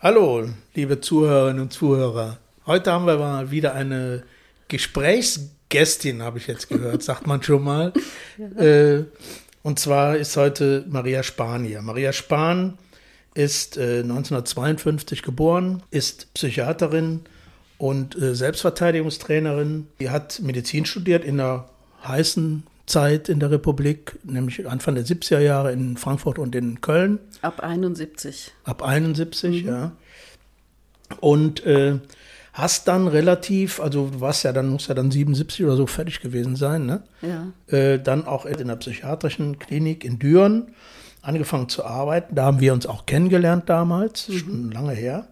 Hallo, liebe Zuhörerinnen und Zuhörer. Heute haben wir mal wieder eine Gesprächsgästin, habe ich jetzt gehört, sagt man schon mal. Äh, und zwar ist heute Maria Spahn hier. Maria Spahn ist äh, 1952 geboren, ist Psychiaterin und äh, Selbstverteidigungstrainerin. Sie hat Medizin studiert in der heißen Zeit in der Republik, nämlich Anfang der 70er Jahre in Frankfurt und in Köln. Ab 71. Ab 71, mhm. ja. Und äh, hast dann relativ, also du warst ja dann, musst ja dann 77 oder so fertig gewesen sein, ne? Ja. Äh, dann auch in der psychiatrischen Klinik in Düren angefangen zu arbeiten. Da haben wir uns auch kennengelernt damals, mhm. schon lange her.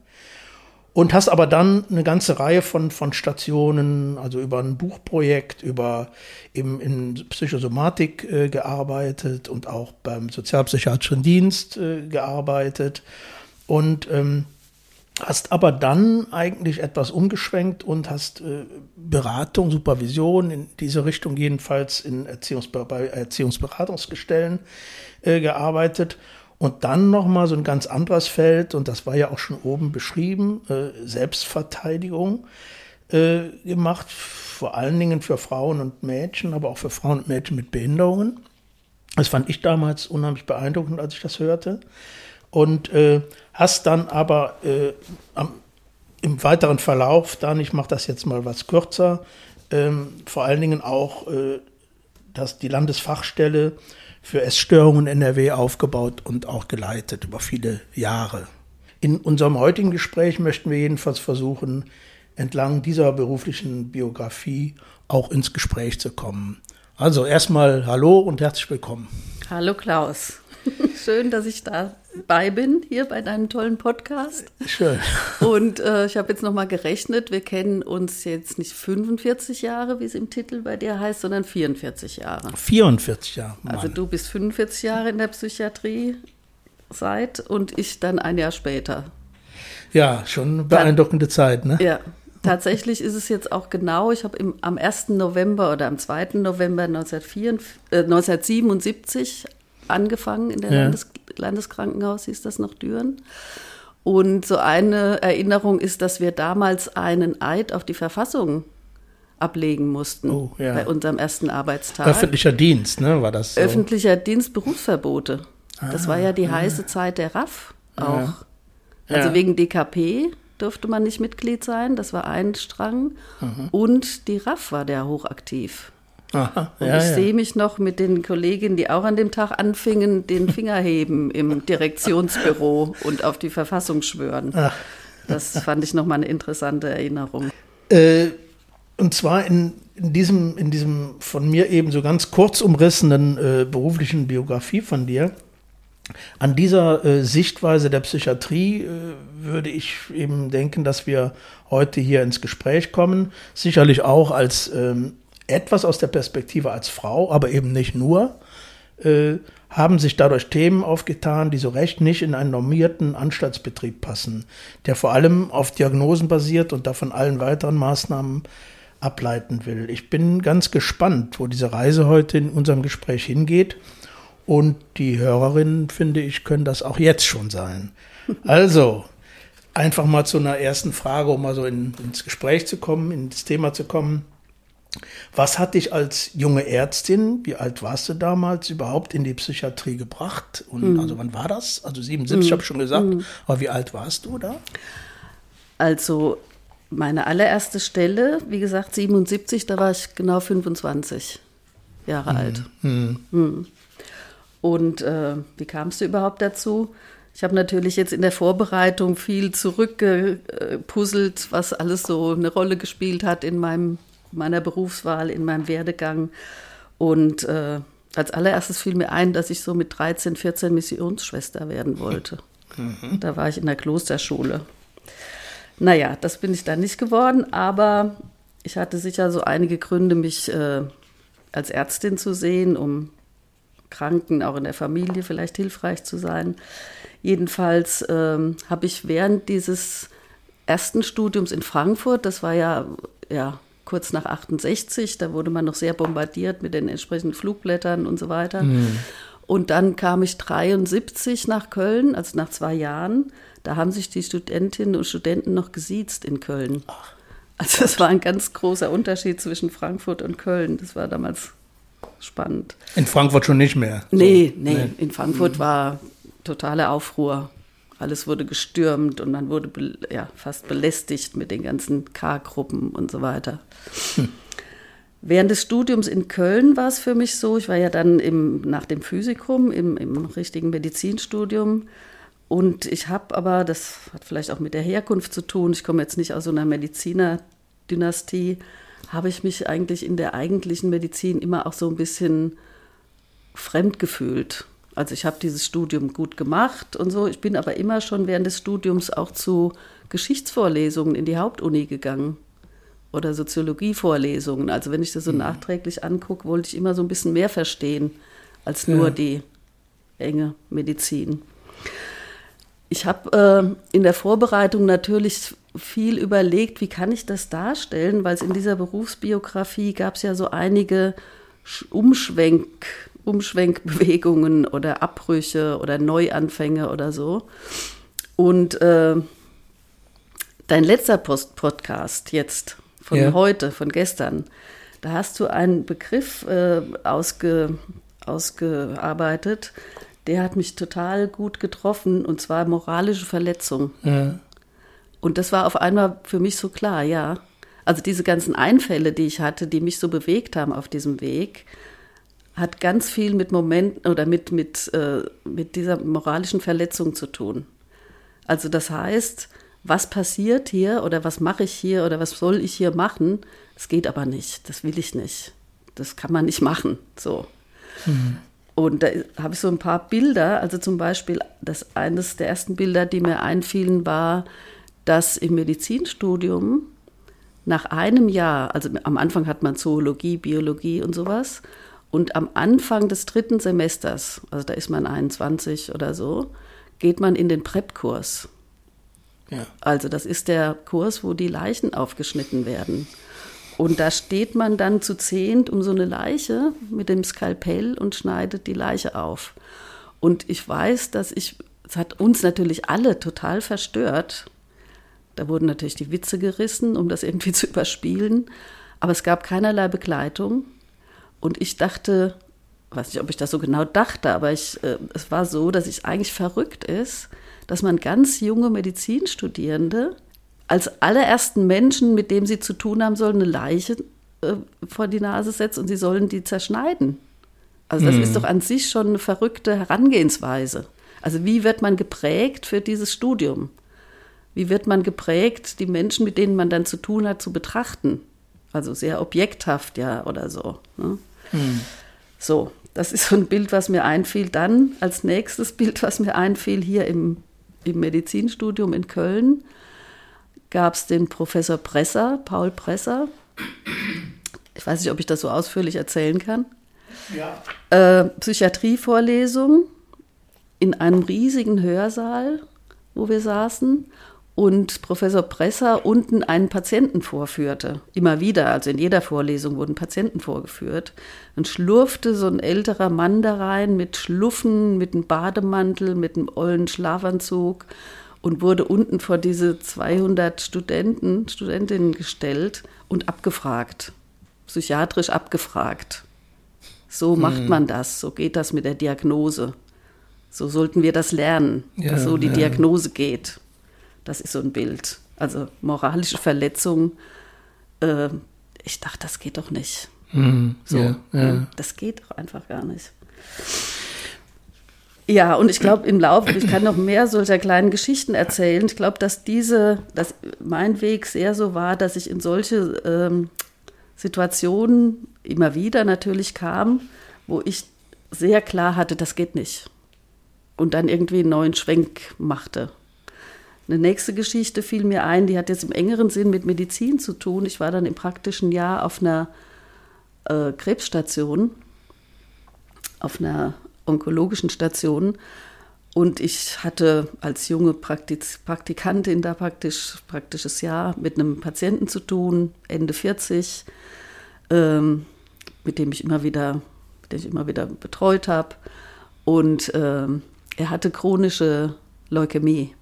Und hast aber dann eine ganze Reihe von, von Stationen, also über ein Buchprojekt, über eben in Psychosomatik äh, gearbeitet und auch beim Sozialpsychiatrischen Dienst äh, gearbeitet. Und ähm, hast aber dann eigentlich etwas umgeschwenkt und hast äh, Beratung, Supervision in diese Richtung jedenfalls in Erziehungsbe bei Erziehungsberatungsgestellen äh, gearbeitet und dann nochmal so ein ganz anderes Feld, und das war ja auch schon oben beschrieben, äh, Selbstverteidigung äh, gemacht, vor allen Dingen für Frauen und Mädchen, aber auch für Frauen und Mädchen mit Behinderungen. Das fand ich damals unheimlich beeindruckend, als ich das hörte. Und äh, hast dann aber äh, am, im weiteren Verlauf dann, ich mache das jetzt mal was kürzer, ähm, vor allen Dingen auch, äh, dass die Landesfachstelle für Essstörungen NRW aufgebaut und auch geleitet über viele Jahre. In unserem heutigen Gespräch möchten wir jedenfalls versuchen, entlang dieser beruflichen Biografie auch ins Gespräch zu kommen. Also erstmal Hallo und herzlich willkommen. Hallo Klaus. Schön, dass ich dabei bin, hier bei deinem tollen Podcast. Schön. Und äh, ich habe jetzt nochmal gerechnet, wir kennen uns jetzt nicht 45 Jahre, wie es im Titel bei dir heißt, sondern 44 Jahre. 44 Jahre. Mann. Also du bist 45 Jahre in der Psychiatrie seit und ich dann ein Jahr später. Ja, schon beeindruckende dann, Zeit, ne? Ja, Tatsächlich ist es jetzt auch genau, ich habe am 1. November oder am 2. November 1974, äh, 1977 angefangen in der ja. Landes Landeskrankenhaus, hieß das noch Düren. Und so eine Erinnerung ist, dass wir damals einen Eid auf die Verfassung ablegen mussten oh, ja. bei unserem ersten Arbeitstag. Öffentlicher Dienst, ne, war das? So? Öffentlicher Dienst, Berufsverbote. Ah, das war ja die ah, heiße Zeit der RAF auch. Ja. Also wegen DKP durfte man nicht Mitglied sein, das war ein Strang. Mhm. Und die RAF war der hochaktiv. Aha, und ja, ich ja. sehe mich noch mit den Kolleginnen, die auch an dem Tag anfingen, den Finger heben im Direktionsbüro und auf die Verfassung schwören. Ach. Das fand ich nochmal eine interessante Erinnerung. Äh, und zwar in, in, diesem, in diesem von mir eben so ganz kurz umrissenen äh, beruflichen Biografie von dir. An dieser äh, Sichtweise der Psychiatrie äh, würde ich eben denken, dass wir heute hier ins Gespräch kommen. Sicherlich auch als ähm, etwas aus der Perspektive als Frau, aber eben nicht nur, äh, haben sich dadurch Themen aufgetan, die so recht nicht in einen normierten Anstaltsbetrieb passen, der vor allem auf Diagnosen basiert und davon allen weiteren Maßnahmen ableiten will. Ich bin ganz gespannt, wo diese Reise heute in unserem Gespräch hingeht. Und die Hörerinnen, finde ich, können das auch jetzt schon sein. Also, einfach mal zu einer ersten Frage, um mal so in, ins Gespräch zu kommen, ins Thema zu kommen. Was hat dich als junge Ärztin, wie alt warst du damals, überhaupt in die Psychiatrie gebracht? Und mhm. also wann war das? Also 77, mhm. habe ich schon gesagt. Mhm. Aber wie alt warst du da? Also meine allererste Stelle, wie gesagt 77, da war ich genau 25 Jahre mhm. alt. Mhm. Und äh, wie kamst du überhaupt dazu? Ich habe natürlich jetzt in der Vorbereitung viel zurückgepuzzelt, was alles so eine Rolle gespielt hat in meinem meiner Berufswahl, in meinem Werdegang. Und äh, als allererstes fiel mir ein, dass ich so mit 13, 14 Missionsschwester werden wollte. Mhm. Da war ich in der Klosterschule. Naja, das bin ich dann nicht geworden, aber ich hatte sicher so einige Gründe, mich äh, als Ärztin zu sehen, um Kranken auch in der Familie vielleicht hilfreich zu sein. Jedenfalls ähm, habe ich während dieses ersten Studiums in Frankfurt, das war ja, ja kurz nach 68, da wurde man noch sehr bombardiert mit den entsprechenden Flugblättern und so weiter. Mhm. Und dann kam ich 73 nach Köln, also nach zwei Jahren. Da haben sich die Studentinnen und Studenten noch gesiezt in Köln. Also es war ein ganz großer Unterschied zwischen Frankfurt und Köln. Das war damals spannend. In Frankfurt schon nicht mehr. So. Nee, nee, nee, in Frankfurt mhm. war totale Aufruhr. Alles wurde gestürmt und man wurde ja, fast belästigt mit den ganzen K-Gruppen und so weiter. Hm. Während des Studiums in Köln war es für mich so, ich war ja dann im, nach dem Physikum im, im richtigen Medizinstudium und ich habe aber, das hat vielleicht auch mit der Herkunft zu tun, ich komme jetzt nicht aus so einer Medizinerdynastie, habe ich mich eigentlich in der eigentlichen Medizin immer auch so ein bisschen fremd gefühlt. Also ich habe dieses Studium gut gemacht und so. Ich bin aber immer schon während des Studiums auch zu Geschichtsvorlesungen in die Hauptuni gegangen oder Soziologievorlesungen. Also wenn ich das so mhm. nachträglich angucke, wollte ich immer so ein bisschen mehr verstehen als nur ja. die enge Medizin. Ich habe äh, in der Vorbereitung natürlich viel überlegt, wie kann ich das darstellen, weil es in dieser Berufsbiografie gab es ja so einige Umschwenk, Umschwenkbewegungen oder Abbrüche oder Neuanfänge oder so. Und äh, dein letzter Post Podcast jetzt von ja. heute, von gestern, da hast du einen Begriff äh, ausge, ausgearbeitet, der hat mich total gut getroffen, und zwar moralische Verletzung. Ja. Und das war auf einmal für mich so klar, ja. Also diese ganzen Einfälle, die ich hatte, die mich so bewegt haben auf diesem Weg, hat ganz viel mit Momenten oder mit, mit, äh, mit dieser moralischen Verletzung zu tun. Also das heißt, was passiert hier oder was mache ich hier oder was soll ich hier machen, das geht aber nicht, das will ich nicht. Das kann man nicht machen. So. Mhm. Und da habe ich so ein paar Bilder, also zum Beispiel, das eines der ersten Bilder, die mir einfielen, war, dass im Medizinstudium nach einem Jahr, also am Anfang hat man Zoologie, Biologie und sowas, und am Anfang des dritten Semesters, also da ist man 21 oder so, geht man in den PrEP-Kurs. Ja. Also das ist der Kurs, wo die Leichen aufgeschnitten werden. Und da steht man dann zu zehnt um so eine Leiche mit dem Skalpell und schneidet die Leiche auf. Und ich weiß, dass ich, es hat uns natürlich alle total verstört. Da wurden natürlich die Witze gerissen, um das irgendwie zu überspielen. Aber es gab keinerlei Begleitung. Und ich dachte, weiß nicht, ob ich das so genau dachte, aber ich, äh, es war so, dass es eigentlich verrückt ist, dass man ganz junge Medizinstudierende als allerersten Menschen, mit dem sie zu tun haben sollen, eine Leiche äh, vor die Nase setzt und sie sollen die zerschneiden. Also das hm. ist doch an sich schon eine verrückte Herangehensweise. Also wie wird man geprägt für dieses Studium? Wie wird man geprägt, die Menschen, mit denen man dann zu tun hat, zu betrachten? Also sehr objekthaft, ja, oder so. Ne? Hm. So, das ist so ein Bild, was mir einfiel. Dann als nächstes Bild, was mir einfiel, hier im, im Medizinstudium in Köln, gab es den Professor Presser, Paul Presser. Ich weiß nicht, ob ich das so ausführlich erzählen kann. Ja. Äh, Psychiatrievorlesung in einem riesigen Hörsaal, wo wir saßen und Professor Presser unten einen Patienten vorführte. Immer wieder, also in jeder Vorlesung wurden Patienten vorgeführt. Dann schlurfte so ein älterer Mann da rein mit Schluffen, mit einem Bademantel, mit einem ollen Schlafanzug und wurde unten vor diese 200 Studenten, Studentinnen gestellt und abgefragt, psychiatrisch abgefragt. So hm. macht man das, so geht das mit der Diagnose. So sollten wir das lernen, ja, dass so die ja. Diagnose geht. Das ist so ein Bild. Also moralische Verletzung. Äh, ich dachte, das geht doch nicht. Mhm, so, ja, ja. Das geht doch einfach gar nicht. Ja, und ich glaube, im Laufe, ich kann noch mehr solcher kleinen Geschichten erzählen. Ich glaube, dass diese, dass mein Weg sehr so war, dass ich in solche ähm, Situationen immer wieder natürlich kam, wo ich sehr klar hatte, das geht nicht. Und dann irgendwie einen neuen Schwenk machte. Eine nächste Geschichte fiel mir ein, die hat jetzt im engeren Sinn mit Medizin zu tun. Ich war dann im praktischen Jahr auf einer äh, Krebsstation, auf einer onkologischen Station. Und ich hatte als junge Praktiz Praktikantin da praktisch praktisches Jahr mit einem Patienten zu tun, Ende 40, ähm, mit dem ich immer wieder, den ich immer wieder betreut habe. Und ähm, er hatte chronische Leukämie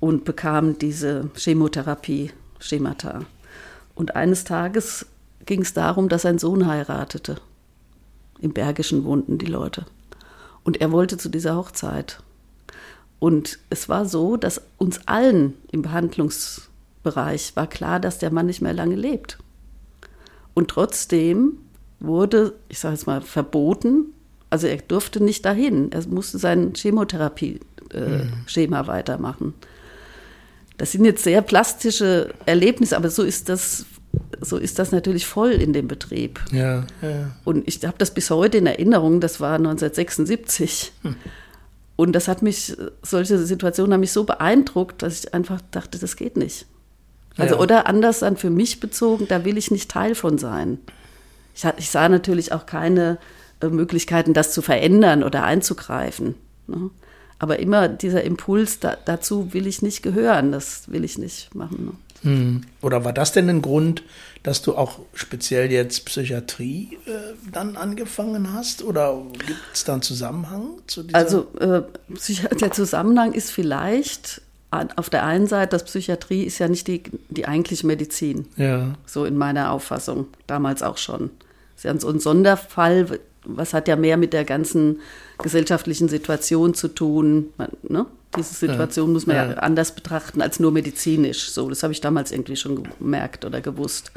und bekam diese Chemotherapie, Schemata. Und eines Tages ging es darum, dass sein Sohn heiratete. Im Bergischen wohnten die Leute. Und er wollte zu dieser Hochzeit. Und es war so, dass uns allen im Behandlungsbereich war klar, dass der Mann nicht mehr lange lebt. Und trotzdem wurde, ich sage jetzt mal, verboten, also er durfte nicht dahin. Er musste sein Chemotherapie-Schema äh, mhm. weitermachen. Das sind jetzt sehr plastische Erlebnisse, aber so ist das, so ist das natürlich voll in dem Betrieb. Ja, ja. Und ich habe das bis heute in Erinnerung, das war 1976. Hm. Und das hat mich, solche Situationen haben mich so beeindruckt, dass ich einfach dachte, das geht nicht. Also, ja. oder anders dann für mich bezogen, da will ich nicht Teil von sein. Ich, ich sah natürlich auch keine äh, Möglichkeiten, das zu verändern oder einzugreifen. Ne? Aber immer dieser Impuls, da, dazu will ich nicht gehören, das will ich nicht machen. Ne? Hm. Oder war das denn ein Grund, dass du auch speziell jetzt Psychiatrie äh, dann angefangen hast? Oder gibt es da einen Zusammenhang zu dieser? Also äh, der Zusammenhang ist vielleicht auf der einen Seite, dass Psychiatrie ist ja nicht die, die eigentliche Medizin. Ja. So in meiner Auffassung, damals auch schon. Das ist ja so ein Sonderfall, was hat ja mehr mit der ganzen gesellschaftlichen Situation zu tun. Man, ne? Diese Situation ja. muss man ja. ja. anders betrachten als nur medizinisch. So, das habe ich damals irgendwie schon gemerkt oder gewusst.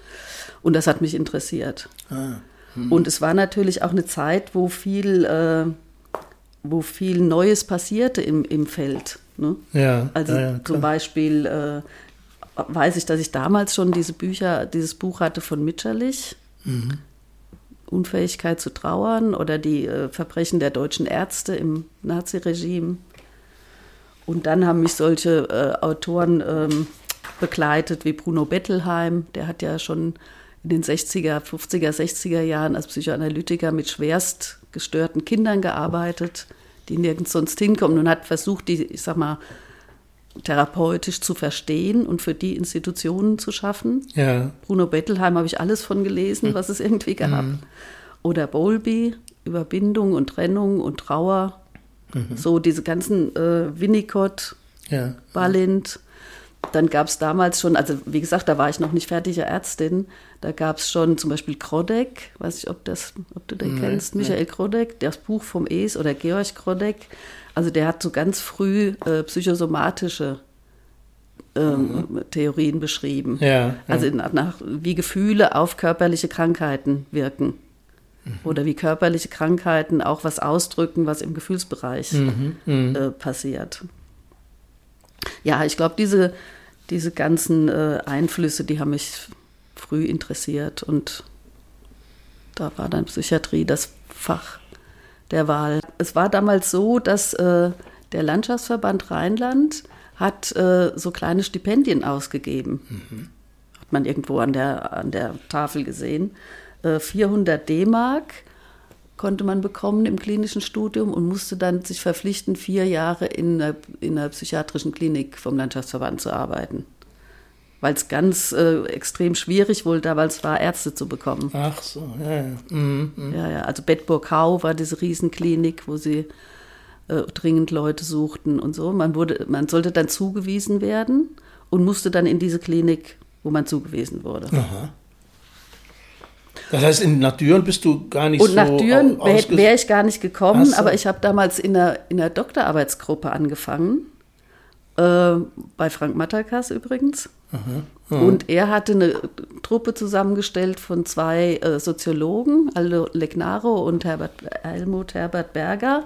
Und das hat mich interessiert. Ah. Hm. Und es war natürlich auch eine Zeit, wo viel, äh, wo viel Neues passierte im, im Feld. Ne? Ja, also ja, zum Beispiel äh, weiß ich, dass ich damals schon diese Bücher, dieses Buch hatte von Mitscherlich. Mhm. Unfähigkeit zu trauern oder die äh, Verbrechen der deutschen Ärzte im Naziregime. Und dann haben mich solche äh, Autoren ähm, begleitet wie Bruno Bettelheim, der hat ja schon in den 60er, 50er, 60er Jahren als Psychoanalytiker mit schwerst gestörten Kindern gearbeitet, die nirgends sonst hinkommen und hat versucht, die, ich sag mal, therapeutisch zu verstehen und für die Institutionen zu schaffen. Ja. Bruno Bettelheim habe ich alles von gelesen, was es irgendwie gab. Mhm. Oder Bowlby, Überbindung und Trennung und Trauer. Mhm. So diese ganzen äh, Winnicott, ja. Balint. Dann gab es damals schon, also wie gesagt, da war ich noch nicht fertige Ärztin, da gab es schon zum Beispiel Krodek, weiß ich, ob, das, ob du den nee, kennst, Michael nee. Krodek, das Buch vom Es oder Georg Krodek. Also der hat so ganz früh äh, psychosomatische ähm, mhm. Theorien beschrieben. Ja, ja. Also nach, nach, wie Gefühle auf körperliche Krankheiten wirken. Mhm. Oder wie körperliche Krankheiten auch was ausdrücken, was im Gefühlsbereich mhm, mhm. äh, passiert. Ja, ich glaube, diese, diese ganzen äh, Einflüsse, die haben mich früh interessiert und da war dann Psychiatrie das Fach der Wahl. Es war damals so, dass äh, der Landschaftsverband Rheinland hat äh, so kleine Stipendien ausgegeben. Mhm. Hat man irgendwo an der, an der Tafel gesehen. Äh, 400 D-Mark konnte man bekommen im klinischen Studium und musste dann sich verpflichten, vier Jahre in einer, in einer psychiatrischen Klinik vom Landschaftsverband zu arbeiten weil es ganz äh, extrem schwierig wohl damals war, Ärzte zu bekommen. Ach so, ja, ja. Mhm, mh. ja, ja. Also Bedburg-Hau war diese Riesenklinik, wo sie äh, dringend Leute suchten und so. Man, wurde, man sollte dann zugewiesen werden und musste dann in diese Klinik, wo man zugewiesen wurde. Aha. Das heißt, in, nach Düren bist du gar nicht und so. Und nach Düren wäre wär ich gar nicht gekommen, so. aber ich habe damals in der, in der Doktorarbeitsgruppe angefangen. Äh, bei Frank Matakas übrigens. Mhm. Mhm. Und er hatte eine Truppe zusammengestellt von zwei äh, Soziologen, Aldo Legnaro und Herbert, Helmut Herbert Berger.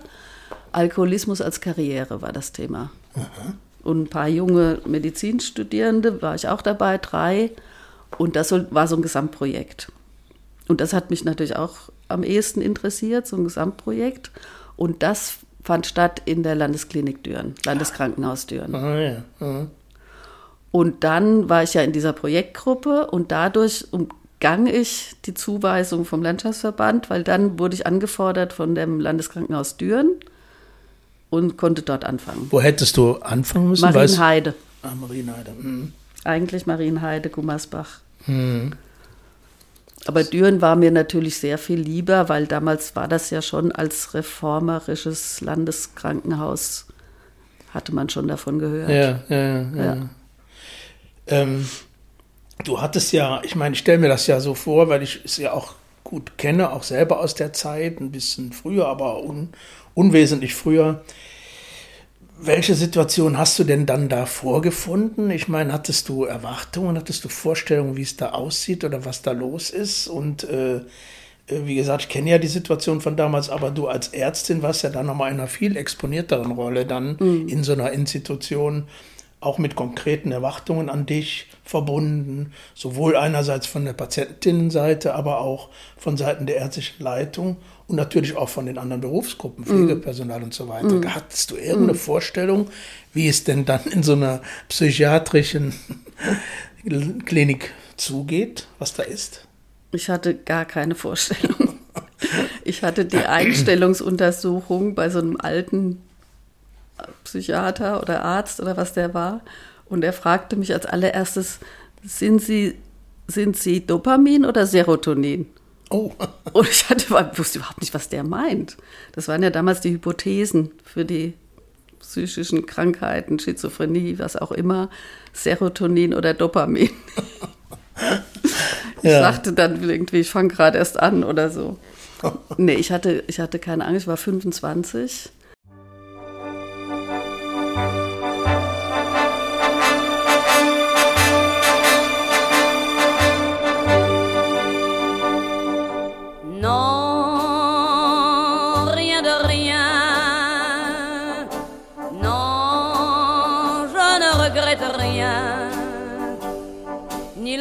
Alkoholismus als Karriere war das Thema. Mhm. Und ein paar junge Medizinstudierende, war ich auch dabei, drei. Und das war so ein Gesamtprojekt. Und das hat mich natürlich auch am ehesten interessiert, so ein Gesamtprojekt. Und das fand statt in der Landesklinik Düren, Landeskrankenhaus Düren. Ah, ja. Mhm. Und dann war ich ja in dieser Projektgruppe und dadurch umgang ich die Zuweisung vom Landschaftsverband, weil dann wurde ich angefordert von dem Landeskrankenhaus Düren und konnte dort anfangen. Wo hättest du anfangen müssen? Marienheide. Ah, Marienheide. Mhm. Eigentlich Marienheide, Gummersbach. Mhm. Aber Düren war mir natürlich sehr viel lieber, weil damals war das ja schon als reformerisches Landeskrankenhaus, hatte man schon davon gehört. Ja, ja, ja. ja. Ähm, du hattest ja, ich meine, ich stelle mir das ja so vor, weil ich es ja auch gut kenne, auch selber aus der Zeit, ein bisschen früher, aber un, unwesentlich früher. Welche Situation hast du denn dann da vorgefunden? Ich meine, hattest du Erwartungen, hattest du Vorstellungen, wie es da aussieht oder was da los ist? Und äh, äh wie gesagt, ich kenne ja die Situation von damals, aber du als Ärztin warst ja dann nochmal in einer viel exponierteren Rolle dann mhm. in so einer Institution auch mit konkreten Erwartungen an dich verbunden, sowohl einerseits von der Patientinnenseite, aber auch von Seiten der ärztlichen Leitung und natürlich auch von den anderen Berufsgruppen, mhm. Pflegepersonal mm. und so weiter. Mm. Hattest du irgendeine mm. Vorstellung, wie es denn dann in so einer psychiatrischen Klinik zugeht, was da ist? Ich hatte gar keine Vorstellung. Ich hatte die Einstellungsuntersuchung bei so einem alten Psychiater oder Arzt oder was der war. Und er fragte mich als allererstes, sind Sie, sind Sie Dopamin oder Serotonin? Oh. Und ich hatte, wusste überhaupt nicht, was der meint. Das waren ja damals die Hypothesen für die psychischen Krankheiten, Schizophrenie, was auch immer, Serotonin oder Dopamin. ich ja. sagte dann irgendwie, ich fange gerade erst an oder so. Nee, ich hatte, ich hatte keine Angst, ich war 25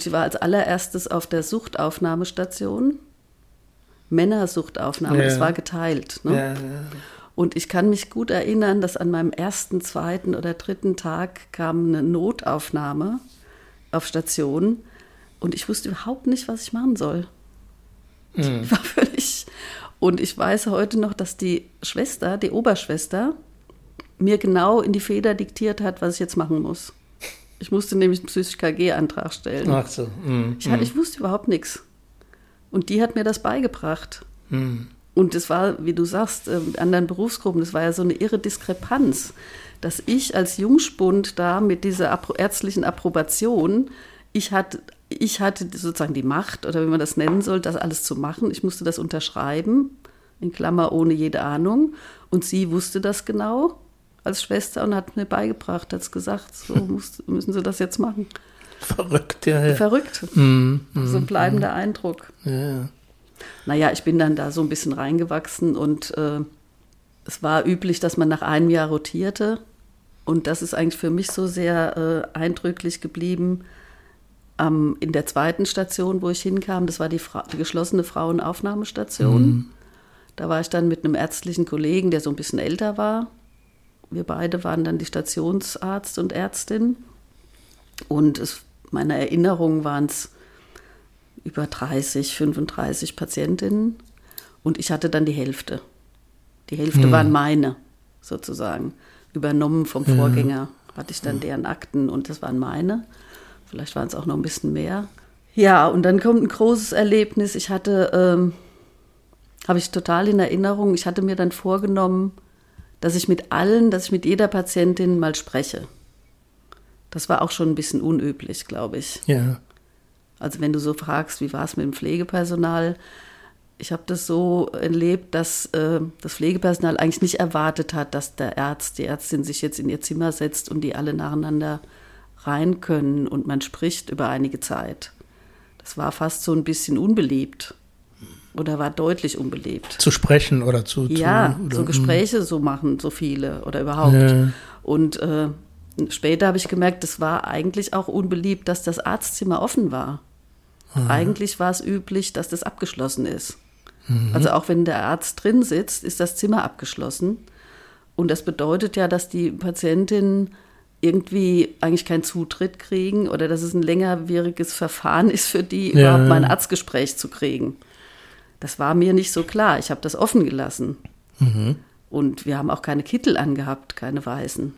Und sie war als allererstes auf der Suchtaufnahmestation. Männersuchtaufnahme, ja. das war geteilt. Ne? Ja, ja. Und ich kann mich gut erinnern, dass an meinem ersten, zweiten oder dritten Tag kam eine Notaufnahme auf Station und ich wusste überhaupt nicht, was ich machen soll. Mhm. Ich war völlig. Und ich weiß heute noch, dass die Schwester, die Oberschwester, mir genau in die Feder diktiert hat, was ich jetzt machen muss. Ich musste nämlich einen Psych-KG-Antrag stellen. Ach so. Mm, ich, mm. ich, wusste überhaupt nichts. Und die hat mir das beigebracht. Mm. Und es war, wie du sagst, mit anderen Berufsgruppen, das war ja so eine irre Diskrepanz, dass ich als Jungspund da mit dieser ärztlichen Approbation, ich hatte, ich hatte sozusagen die Macht, oder wie man das nennen soll, das alles zu machen. Ich musste das unterschreiben, in Klammer ohne jede Ahnung. Und sie wusste das genau als Schwester und hat mir beigebracht, hat gesagt, so muss, müssen Sie das jetzt machen. Verrückt, ja. ja. Verrückt. Mm, mm, so ein bleibender mm. Eindruck. Ja. Naja, ich bin dann da so ein bisschen reingewachsen und äh, es war üblich, dass man nach einem Jahr rotierte. Und das ist eigentlich für mich so sehr äh, eindrücklich geblieben. Ähm, in der zweiten Station, wo ich hinkam, das war die, Fra die geschlossene Frauenaufnahmestation. Mm. Da war ich dann mit einem ärztlichen Kollegen, der so ein bisschen älter war wir beide waren dann die Stationsarzt und Ärztin. Und es, meine Erinnerungen waren es über 30, 35 Patientinnen. Und ich hatte dann die Hälfte. Die Hälfte hm. waren meine, sozusagen. Übernommen vom Vorgänger ja. hatte ich dann deren Akten und das waren meine. Vielleicht waren es auch noch ein bisschen mehr. Ja, und dann kommt ein großes Erlebnis. Ich hatte, ähm, habe ich total in Erinnerung, ich hatte mir dann vorgenommen, dass ich mit allen, dass ich mit jeder Patientin mal spreche. Das war auch schon ein bisschen unüblich, glaube ich. Ja. Also wenn du so fragst, wie war es mit dem Pflegepersonal, ich habe das so erlebt, dass äh, das Pflegepersonal eigentlich nicht erwartet hat, dass der Arzt, die Ärztin sich jetzt in ihr Zimmer setzt und die alle nacheinander rein können und man spricht über einige Zeit. Das war fast so ein bisschen unbeliebt. Oder war deutlich unbeliebt. Zu sprechen oder zu. Ja, zu, oder, so Gespräche so machen so viele oder überhaupt. Ja. Und äh, später habe ich gemerkt, es war eigentlich auch unbeliebt, dass das Arztzimmer offen war. Eigentlich war es üblich, dass das abgeschlossen ist. Also auch wenn der Arzt drin sitzt, ist das Zimmer abgeschlossen. Und das bedeutet ja, dass die Patientinnen irgendwie eigentlich keinen Zutritt kriegen oder dass es ein längerwieriges Verfahren ist für die, Ja, überhaupt mal ein. Arztgespräch zu kriegen. Das war mir nicht so klar. Ich habe das offen gelassen. Und wir haben auch keine Kittel angehabt, keine weißen.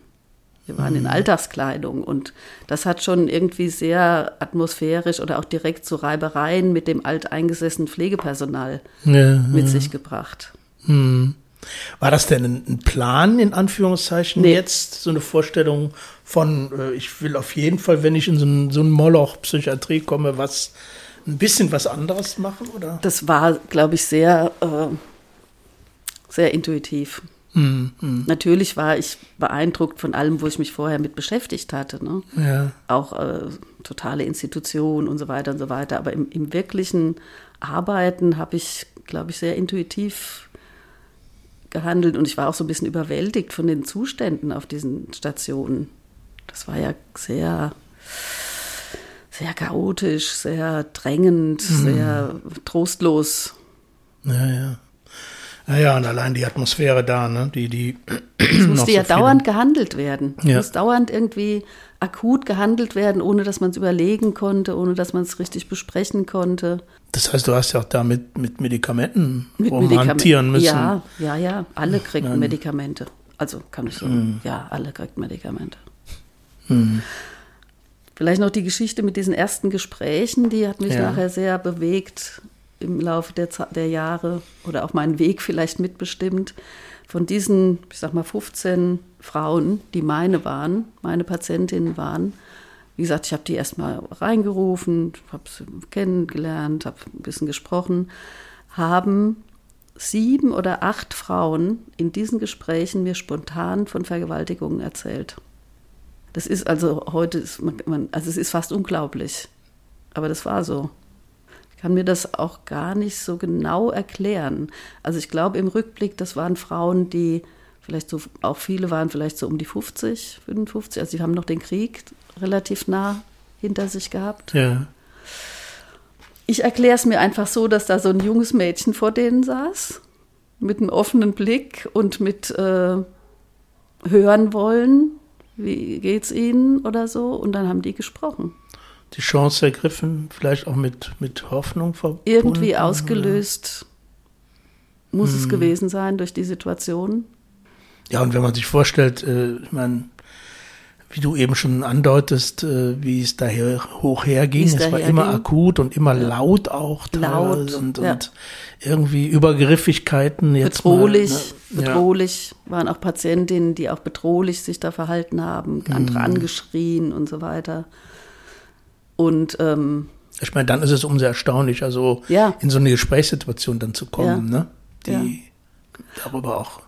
Wir waren in Alltagskleidung und das hat schon irgendwie sehr atmosphärisch oder auch direkt zu Reibereien mit dem alteingesessenen Pflegepersonal Ja, mit sich gebracht. War das denn ein, Plan, in Anführungszeichen, Nee. jetzt? So eine Vorstellung von, äh, ich will auf jeden Fall, wenn ich in so ein, so ein Moloch Psychiatrie komme, was ein bisschen was anderes machen, oder? Das war, glaube ich, sehr, äh, sehr intuitiv. Natürlich war ich beeindruckt von allem, wo ich mich vorher mit beschäftigt hatte. Ne? Ja. Auch äh, totale Institutionen und so weiter und so weiter. Aber im, im wirklichen Arbeiten habe ich, glaube ich, sehr intuitiv gehandelt und ich war auch so ein bisschen überwältigt von den Zuständen auf diesen Stationen. Das war ja sehr, sehr chaotisch, sehr drängend, sehr trostlos. Ja, ja. Ja, ja, und allein die Atmosphäre da, ne? Die, die. Es musste ja so dauernd gehandelt werden. Es Ja. muss dauernd irgendwie akut gehandelt werden, ohne dass man es überlegen konnte, ohne dass man es richtig besprechen konnte. Das heißt, du hast ja auch da mit, mit Medikamenten Mit rumhantieren Medikamenten. müssen. Ja, ja, ja. Alle kriegten Nein. Medikamente. Also kann ich so. Hm. Ja, alle kriegten Medikamente. Vielleicht noch die Geschichte mit diesen ersten Gesprächen, die hat mich Ja. nachher sehr bewegt im Laufe der, der Jahre oder auch meinen Weg vielleicht mitbestimmt. Von diesen, ich sag mal, 15 Frauen, die meine waren, meine Patientinnen waren, wie gesagt, ich habe die erstmal reingerufen, habe sie kennengelernt, habe ein bisschen gesprochen, haben sieben oder acht Frauen in diesen Gesprächen mir spontan von Vergewaltigungen erzählt. Das ist also heute, ist man, also es ist fast unglaublich. Aber das war so. Ich kann mir das auch gar nicht so genau erklären. Also ich glaube im Rückblick, das waren Frauen, die vielleicht so, auch viele waren vielleicht so um die 50, 55. Also die haben noch den Krieg relativ nah hinter sich gehabt. Ja. Ich erkläre es mir einfach so, dass da so ein junges Mädchen vor denen saß, mit einem offenen Blick und mit äh, hören wollen, wie geht's ihnen oder so. Und dann haben die gesprochen. Die Chance ergriffen, vielleicht auch mit, mit Hoffnung verbunden. Irgendwie oder? ausgelöst muss es gewesen sein durch die Situation. Ja, und wenn man sich vorstellt, äh, ich meine, wie du eben schon andeutest, äh, wie es daher hoch herging. Es Es war immer ging. akut und immer laut auch. Laut, und, ja. und irgendwie Übergriffigkeiten. Jetzt bedrohlich, Mal, ne? Ja. bedrohlich waren auch Patientinnen, die auch bedrohlich sich da verhalten haben, Mhm. andere angeschrien und so weiter. Und ähm, Ich meine, dann ist es umso erstaunlicher, so Ja. in so eine Gesprächssituation dann zu kommen, Ja. ne? Die Ja. darüber auch.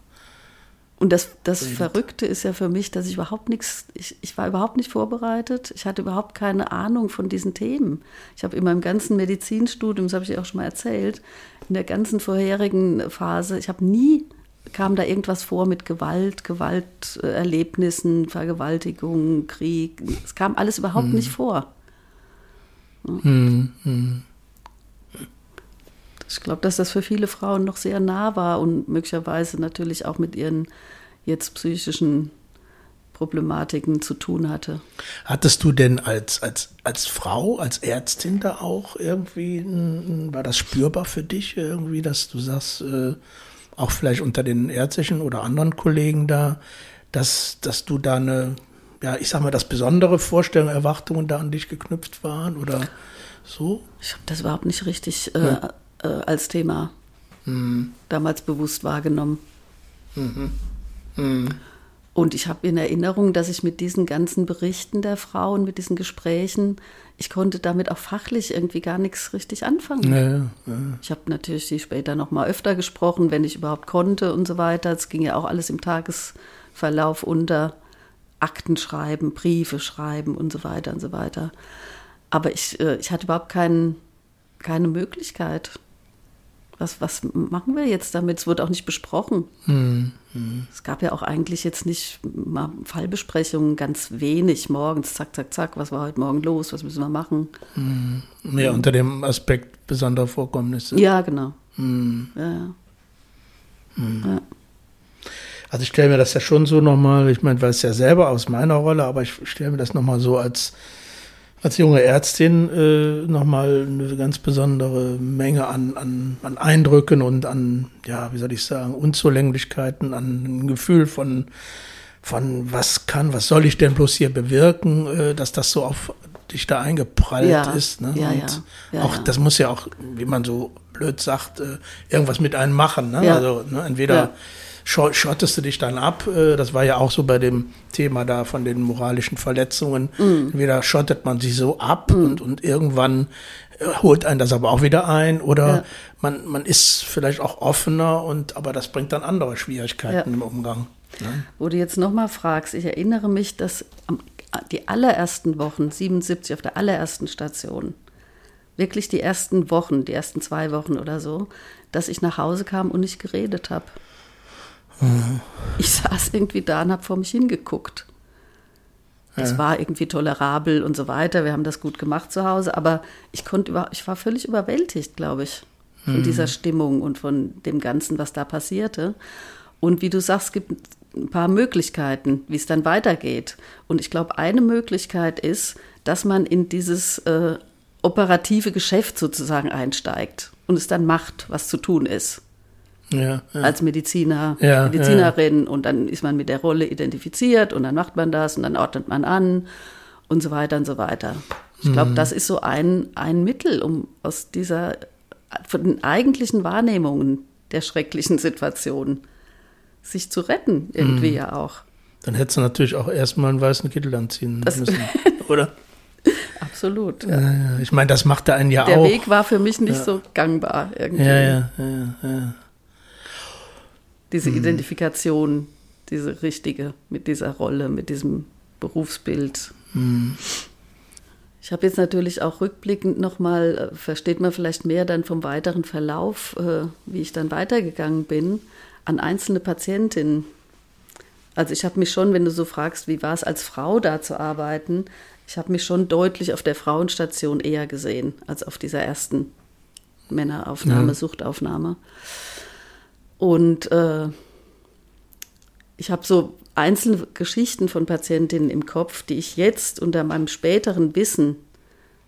Und das, das Verrückte ist ja für mich, dass ich überhaupt nichts, ich, ich war überhaupt nicht vorbereitet. Ich hatte überhaupt keine Ahnung von diesen Themen. Ich habe in meinem ganzen Medizinstudium, das habe ich dir auch schon mal erzählt, in der ganzen vorherigen Phase, ich habe nie, kam da irgendwas vor mit Gewalt, Gewalterlebnissen, Vergewaltigung, Krieg. Es kam alles überhaupt nicht vor. Ich glaube, dass das für viele Frauen noch sehr nah war und möglicherweise natürlich auch mit ihren jetzt psychischen Problematiken zu tun hatte. Hattest du denn als, als, als Frau, als Ärztin da auch irgendwie, ein- war das spürbar für dich irgendwie, dass du sagst, äh, auch vielleicht unter den ärztlichen oder anderen Kollegen da, dass, dass du da eine, ja, ich sag mal, dass besondere Vorstellungen, Erwartungen da an dich geknüpft waren oder so? Ich habe das überhaupt nicht richtig äh, äh, als Thema damals bewusst wahrgenommen. Und ich habe in Erinnerung, dass ich mit diesen ganzen Berichten der Frauen, mit diesen Gesprächen, ich konnte damit auch fachlich irgendwie gar nichts richtig anfangen. Ja, ja, ja. Ich habe natürlich die später noch mal öfter gesprochen, wenn ich überhaupt konnte und so weiter. Es ging ja auch alles im Tagesverlauf unter. Akten schreiben, Briefe schreiben und so weiter und so weiter. Aber ich, äh, ich hatte überhaupt kein, keine Möglichkeit, Was, was machen wir jetzt damit? Es wurde auch nicht besprochen. Hm, Es gab ja auch eigentlich jetzt nicht mal Fallbesprechungen, ganz wenig morgens, zack, zack, zack, was war heute Morgen los, was müssen wir machen? Mehr unter dem Aspekt besonderer Vorkommnisse. Ja, genau. Hm. Ja, ja. Ja. Also ich stelle mir das ja schon so nochmal, ich meine, weiß ja selber aus meiner Rolle, aber ich stelle mir das nochmal so als, als junge Ärztin äh, nochmal eine ganz besondere Menge an, an, an Eindrücken und an, ja, wie soll ich sagen, Unzulänglichkeiten, an ein Gefühl von, von was kann, was soll ich denn bloß hier bewirken, äh, dass das so auf dich da eingeprallt Ja, ist. Ne? ja, und ja, auch, das muss ja auch, wie man so blöd sagt, äh, irgendwas mit einem machen. Ne? Also ne, entweder schottest du dich dann ab, äh, das war ja auch so bei dem Thema da von den moralischen Verletzungen, Mhm. entweder schottet man sich so ab und, und irgendwann äh, holt einen das aber auch wieder ein oder Ja. man, man ist vielleicht auch offener und aber das bringt dann andere Schwierigkeiten Ja. im Umgang. Ne? Wo du jetzt nochmal fragst, ich erinnere mich, dass am, die allerersten Wochen, 77 auf der allerersten Station, wirklich die ersten Wochen, die ersten zwei Wochen oder so, dass ich nach Hause kam und nicht geredet habe. Ich saß irgendwie da und habe vor mich hingeguckt. Das Ja. war irgendwie tolerabel und so weiter. Wir haben das gut gemacht zu Hause, aber ich konnte über, ich war völlig überwältigt, glaube ich, von dieser Stimmung und von dem Ganzen, was da passierte. Und wie du sagst, es gibt ein paar Möglichkeiten, wie es dann weitergeht. Und ich glaube, eine Möglichkeit ist, dass man in dieses äh, operative Geschäft sozusagen einsteigt und es dann macht, was zu tun ist Ja, ja. als Mediziner, Ja, Medizinerin und dann ist man mit der Rolle identifiziert und dann macht man das und dann ordnet man an und so weiter und so weiter. Ich glaube, Mhm. das ist so ein, ein Mittel, um aus dieser von den eigentlichen Wahrnehmungen der schrecklichen Situation sich zu retten, irgendwie Mhm. ja auch. Dann hättest du natürlich auch erstmal einen weißen Kittel anziehen Das- müssen, oder? Absolut. Ja. Ja, ja. Ich meine, das macht er einen ja Der auch. Weg war für mich nicht so gangbar irgendwie. ja, ja, ja, ja. Diese Mhm. Identifikation, diese richtige mit dieser Rolle, mit diesem Berufsbild. Mhm. Ich habe jetzt natürlich auch rückblickend nochmal, äh, versteht man vielleicht mehr dann vom weiteren Verlauf, äh, wie ich dann weitergegangen bin, an einzelne Patientinnen. Also ich habe mich schon, wenn du so fragst, wie war es als Frau da zu arbeiten, ich habe mich schon deutlich auf der Frauenstation eher gesehen als auf dieser ersten Männeraufnahme, Ja. Suchtaufnahme. Und äh, ich habe so einzelne Geschichten von Patientinnen im Kopf, die ich jetzt unter meinem späteren Wissen,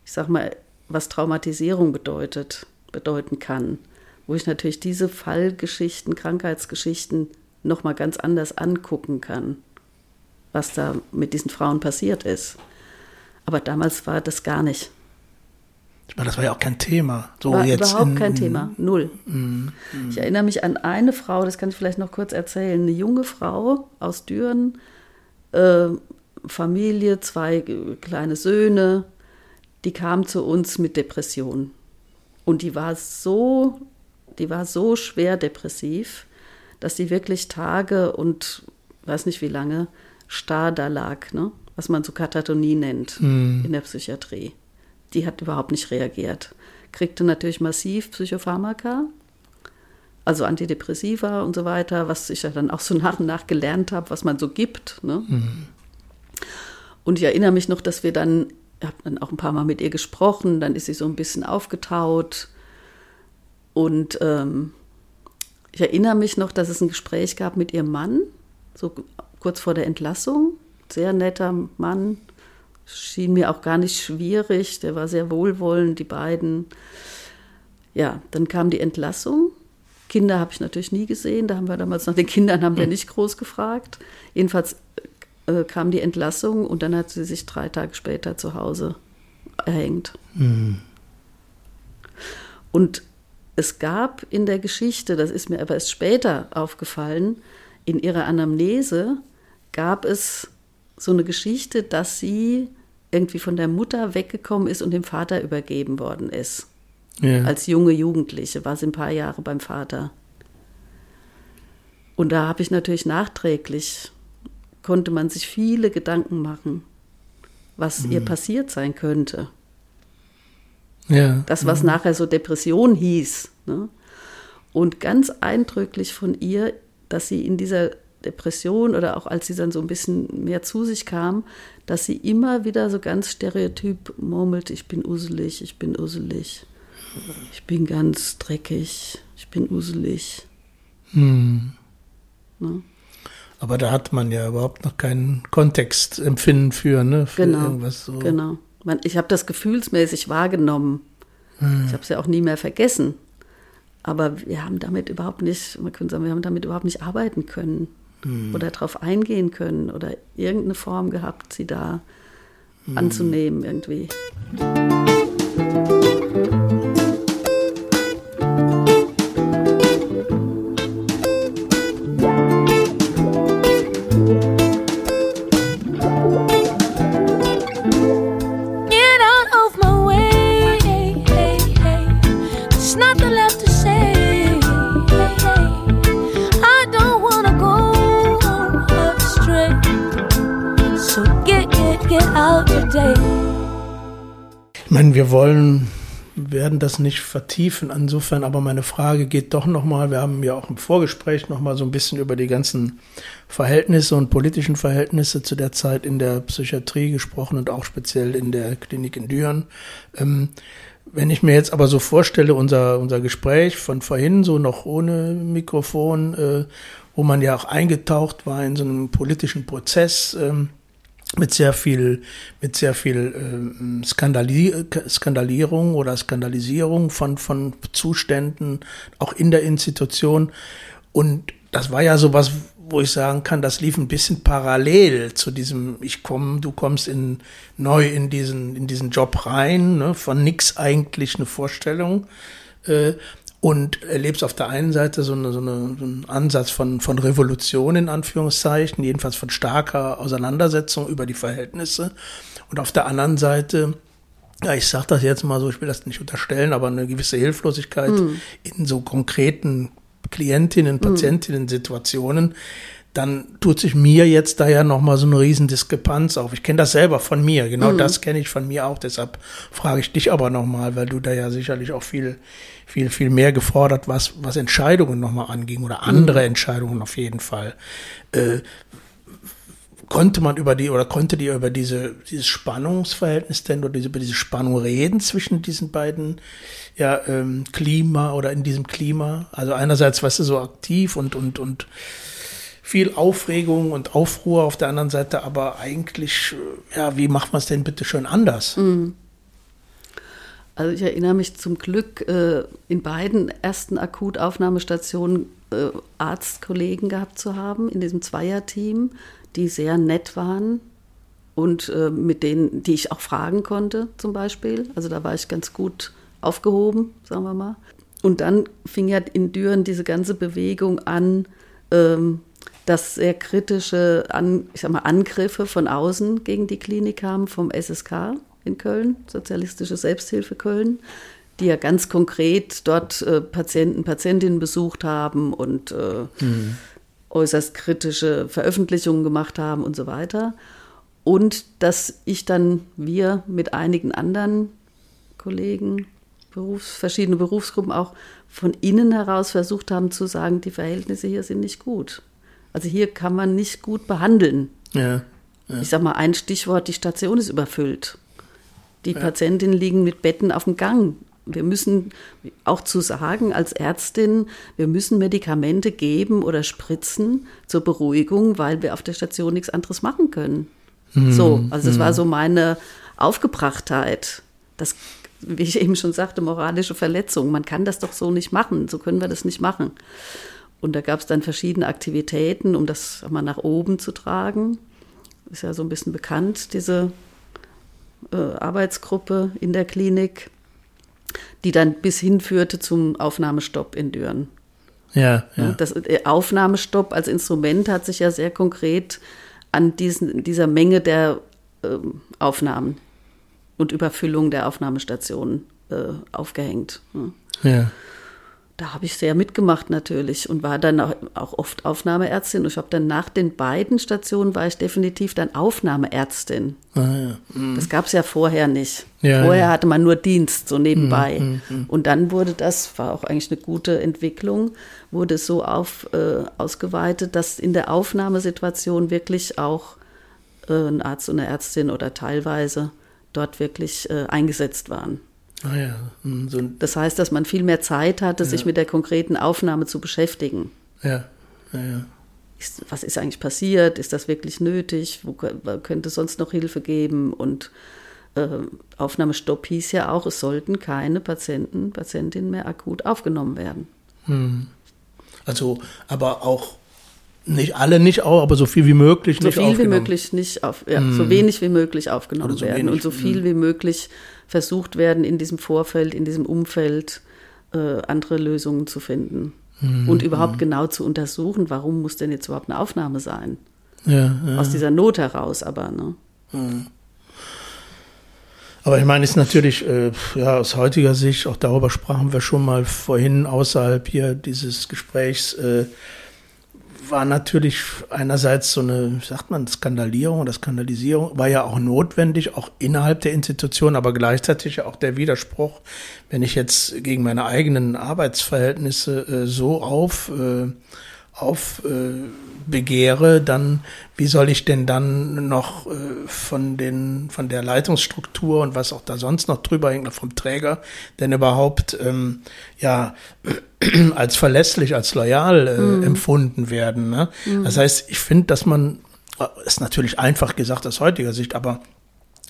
ich sag mal, was Traumatisierung bedeutet, bedeuten kann, wo ich natürlich diese Fallgeschichten, Krankheitsgeschichten noch mal ganz anders angucken kann, was da mit diesen Frauen passiert ist. Aber damals war das gar nicht. Ich meine, das war ja auch kein Thema. So War jetzt überhaupt in, kein Thema, null. Ich erinnere mich an eine Frau, das kann ich vielleicht noch kurz erzählen, eine junge Frau aus Düren, äh, Familie, zwei kleine Söhne, die kam zu uns mit Depression. Und die war so, die war so schwer depressiv, dass sie wirklich Tage und weiß nicht wie lange starr da lag, ne? was man so Katatonie nennt in der Psychiatrie. Die hat überhaupt nicht reagiert. Kriegte natürlich massiv Psychopharmaka, also Antidepressiva und so weiter, was ich ja dann auch so nach und nach gelernt habe, was man so gibt. Ne? Und ich erinnere mich noch, dass wir dann, ich habe dann auch ein paar Mal mit ihr gesprochen, dann ist sie so ein bisschen aufgetaut. Und ähm, ich erinnere mich noch, dass es ein Gespräch gab mit ihrem Mann, so kurz vor der Entlassung. Sehr netter Mann, schien mir auch gar nicht schwierig, der war sehr wohlwollend, die beiden. Ja, dann kam die Entlassung. Kinder habe ich natürlich nie gesehen, da haben wir damals nach den Kindern haben wir nicht groß gefragt. Jedenfalls äh, kam die Entlassung und dann hat sie sich drei Tage später zu Hause erhängt. Und es gab in der Geschichte, das ist mir aber erst später aufgefallen, in ihrer Anamnese gab es so eine Geschichte, dass sie irgendwie von der Mutter weggekommen ist und dem Vater übergeben worden ist. Ja. Als junge Jugendliche war sie ein paar Jahre beim Vater. Und da habe ich natürlich nachträglich, konnte man sich viele Gedanken machen, was ihr passiert sein könnte. ja. Das, was nachher so Depression hieß. Ne? Und ganz eindrücklich von ihr, dass sie in dieser Depression oder auch als sie dann so ein bisschen mehr zu sich kam, dass sie immer wieder so ganz stereotyp murmelt, ich bin uselig, ich bin uselig, ich bin ganz dreckig, ich bin uselig. Hm. Ne? Aber da hat man ja überhaupt noch keinen Kontextempfinden für, ne? Für Genau, irgendwas so. genau. Man, ich habe das gefühlsmäßig wahrgenommen. Ich habe es ja auch nie mehr vergessen. Aber wir haben damit überhaupt nicht, man könnte sagen, wir haben damit überhaupt nicht arbeiten können oder darauf eingehen können oder irgendeine Form gehabt, sie da anzunehmen irgendwie. Das nicht vertiefen, insofern, aber meine Frage geht doch nochmal, wir haben ja auch im Vorgespräch nochmal so ein bisschen über die ganzen Verhältnisse und politischen Verhältnisse zu der Zeit in der Psychiatrie gesprochen und auch speziell in der Klinik in Düren. Ähm, wenn ich mir jetzt aber so vorstelle, unser, unser Gespräch von vorhin, so noch ohne Mikrofon, äh, wo man ja auch eingetaucht war in so einem politischen Prozess, ähm, mit sehr viel, mit sehr viel ähm, Skandali Skandalierung oder Skandalisierung von, von Zuständen, auch in der Institution. Und das war ja sowas, wo ich sagen kann, das lief ein bisschen parallel zu diesem, ich komme, du kommst in, neu in diesen, in diesen Job rein, ne, von nix eigentlich eine Vorstellung. Äh, und erlebst auf der einen Seite so, eine, so, eine, so einen Ansatz von, von Revolution in Anführungszeichen, jedenfalls von starker Auseinandersetzung über die Verhältnisse. Und auf der anderen Seite, ja, ich sage das jetzt mal so, ich will das nicht unterstellen, aber eine gewisse Hilflosigkeit in so konkreten Klientinnen, Patientinnen-Situationen, dann tut sich mir jetzt da ja nochmal so eine riesen Diskrepanz auf. Ich kenne das selber von mir, genau das kenne ich von mir auch. Deshalb frage ich dich aber nochmal, weil du da ja sicherlich auch viel, viel, viel mehr gefordert was, was Entscheidungen nochmal anging oder andere Entscheidungen auf jeden Fall. Äh, konnte man über die oder konnte die über diese dieses Spannungsverhältnis denn oder diese, über diese Spannung reden zwischen diesen beiden ja ähm, Klima oder in diesem Klima also einerseits weißt du so aktiv und und und viel Aufregung und Aufruhr auf der anderen Seite aber eigentlich äh, ja wie macht man es denn bitte schön anders Also ich erinnere mich zum Glück äh, in beiden ersten Akutaufnahmestationen äh, Arztkollegen gehabt zu haben, in diesem Zweierteam, die sehr nett waren und äh, mit denen, die ich auch fragen konnte zum Beispiel. Also da war ich ganz gut aufgehoben, sagen wir mal. Und dann fing ja in Düren diese ganze Bewegung an, ähm, dass sehr kritische an, ich sag mal, Angriffe von außen gegen die Klinik kamen vom SSK in Köln, Sozialistische Selbsthilfe Köln, die ja ganz konkret dort äh, Patienten, Patientinnen besucht haben und äh, äußerst kritische Veröffentlichungen gemacht haben und so weiter. Und dass ich dann, wir mit einigen anderen Kollegen, Berufs-, verschiedene Berufsgruppen auch von innen heraus versucht haben zu sagen, die Verhältnisse hier sind nicht gut. Also hier kann man nicht gut behandeln. ja Ich sag mal ein Stichwort, die Station ist überfüllt. Die Patientinnen liegen mit Betten auf dem Gang. Wir müssen auch zu sagen als Ärztin, wir müssen Medikamente geben oder spritzen zur Beruhigung, weil wir auf der Station nichts anderes machen können. So, also das war so meine Aufgebrachtheit. Das, wie ich eben schon sagte, moralische Verletzung. Man kann das doch so nicht machen. So können wir das nicht machen. Und da gab es dann verschiedene Aktivitäten, um das mal nach oben zu tragen. Ist ja so ein bisschen bekannt, diese äh, Arbeitsgruppe in der Klinik, die dann bis hin führte zum Aufnahmestopp in Düren. ja ja Das der Aufnahmestopp als Instrument hat sich ja sehr konkret an diesen, dieser Menge der ähm, Aufnahmen und Überfüllung der Aufnahmestationen äh, aufgehängt. Ja. Da habe ich sehr mitgemacht natürlich und war dann auch, auch oft Aufnahmeärztin. Und ich habe dann nach den beiden Stationen war ich definitiv dann Aufnahmeärztin. Ah, ja. Das gab es ja vorher nicht. Ja, vorher ja. hatte man nur Dienst so nebenbei. Mhm, Und dann wurde das, war auch eigentlich eine gute Entwicklung, wurde es so auf, äh, ausgeweitet, dass in der Aufnahmesituation wirklich auch äh, ein Arzt und eine Ärztin oder teilweise dort wirklich äh, eingesetzt waren. Ah ja, hm, so Das heißt, dass man viel mehr Zeit hatte, sich mit der konkreten Aufnahme zu beschäftigen. ja, ja, ja. Ist, was ist eigentlich passiert? Ist das wirklich nötig? Wo kö- wo könnte es sonst noch Hilfe geben? Und äh, Aufnahmestopp hieß ja auch, es sollten keine Patienten, Patientinnen mehr akut aufgenommen werden. Also, aber auch nicht alle nicht auch, aber so viel wie möglich So nicht viel wie aufgenommen. möglich nicht auf, ja, so wenig wie möglich aufgenommen so werden wenig, und so viel wie möglich versucht werden, in diesem Vorfeld, in diesem Umfeld äh, andere Lösungen zu finden. Und überhaupt genau zu untersuchen, warum muss denn jetzt überhaupt eine Aufnahme sein? Ja, ja. Aus dieser Not heraus aber, ne? Aber ich meine, es ist natürlich, äh, ja, aus heutiger Sicht, auch darüber sprachen wir schon mal vorhin außerhalb hier dieses Gesprächs, äh, war natürlich einerseits so eine, sagt man, Skandalierung oder Skandalisierung, war ja auch notwendig, auch innerhalb der Institution, aber gleichzeitig auch der Widerspruch, wenn ich jetzt gegen meine eigenen Arbeitsverhältnisse äh, so auf, äh, auf äh, begehre, dann wie soll ich denn dann noch äh, von den von der Leitungsstruktur und was auch da sonst noch drüber hängt, noch vom Träger, denn überhaupt ähm, ja als verlässlich, als loyal äh, empfunden werden. Ne? Das heißt, ich finde, dass man äh, ist natürlich einfach gesagt aus heutiger Sicht, aber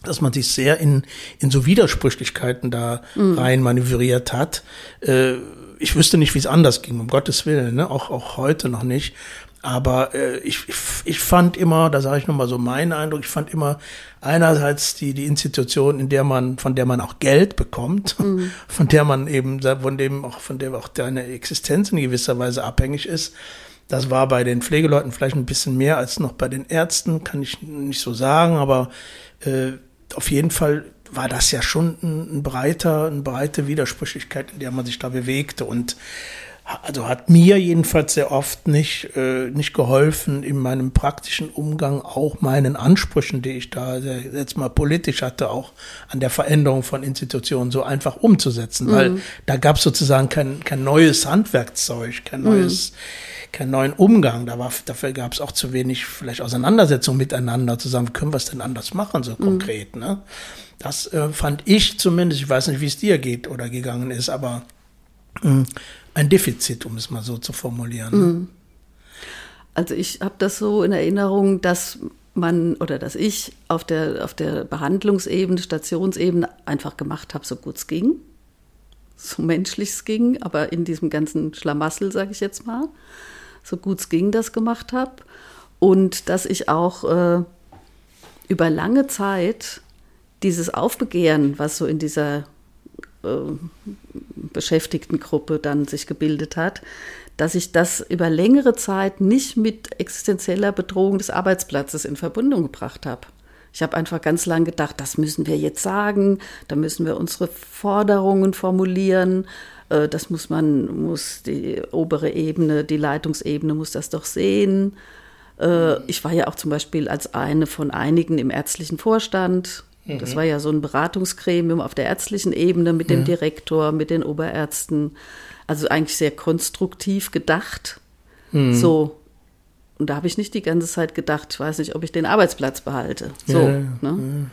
dass man sich sehr in, in so Widersprüchlichkeiten da rein manövriert hat. Äh, ich wüsste nicht, wie es anders ging, um Gottes Willen, ne? auch, auch heute noch nicht. Aber äh, ich, ich, fand immer, da sage ich nochmal so meinen Eindruck, ich fand immer einerseits die, die Institution, in der man, von der man auch Geld bekommt, von der man eben, von dem auch, von der auch deine Existenz in gewisser Weise abhängig ist. Das war bei den Pflegeleuten vielleicht ein bisschen mehr als noch bei den Ärzten, kann ich nicht so sagen, aber äh, auf jeden Fall war das ja schon ein, ein breiter, eine breite Widersprüchlichkeit, in der man sich da bewegte und also hat mir jedenfalls sehr oft nicht, äh, nicht geholfen in meinem praktischen Umgang, auch meinen Ansprüchen, die ich da jetzt mal politisch hatte, auch an der Veränderung von Institutionen so einfach umzusetzen, weil da gab es sozusagen kein, kein neues Handwerkzeug, kein neues, keinen neuen Umgang. Da war, dafür gab es auch zu wenig vielleicht Auseinandersetzung miteinander, zusammen, können wir es denn anders machen, so konkret. Ne? Das äh, fand ich zumindest, ich weiß nicht, wie es dir geht oder gegangen ist, aber mh, ein Defizit, um es mal so zu formulieren. ne? Also ich habe das so in Erinnerung, dass man oder dass ich auf der, auf der Behandlungsebene, Stationsebene einfach gemacht habe, so gut es ging. So menschlich es ging, aber in diesem ganzen Schlamassel, sage ich jetzt mal, so gut es ging, das gemacht habe. Und dass ich auch äh, über lange Zeit dieses Aufbegehren, was so in dieser Beschäftigtengruppe dann sich gebildet hat, dass ich das über längere Zeit nicht mit existenzieller Bedrohung des Arbeitsplatzes in Verbindung gebracht habe. Ich habe einfach ganz lang gedacht, das müssen wir jetzt sagen, da müssen wir unsere Forderungen formulieren, äh, das muss man, muss die obere Ebene, die Leitungsebene muss das doch sehen. Äh, Ich war ja auch zum Beispiel als eine von einigen im ärztlichen Vorstand. Das war ja so ein Beratungsgremium auf der ärztlichen Ebene mit dem Direktor, mit den Oberärzten. Also eigentlich sehr konstruktiv gedacht. So. Und da habe ich nicht die ganze Zeit gedacht, ich weiß nicht, ob ich den Arbeitsplatz behalte. So. Ja, ja, ne?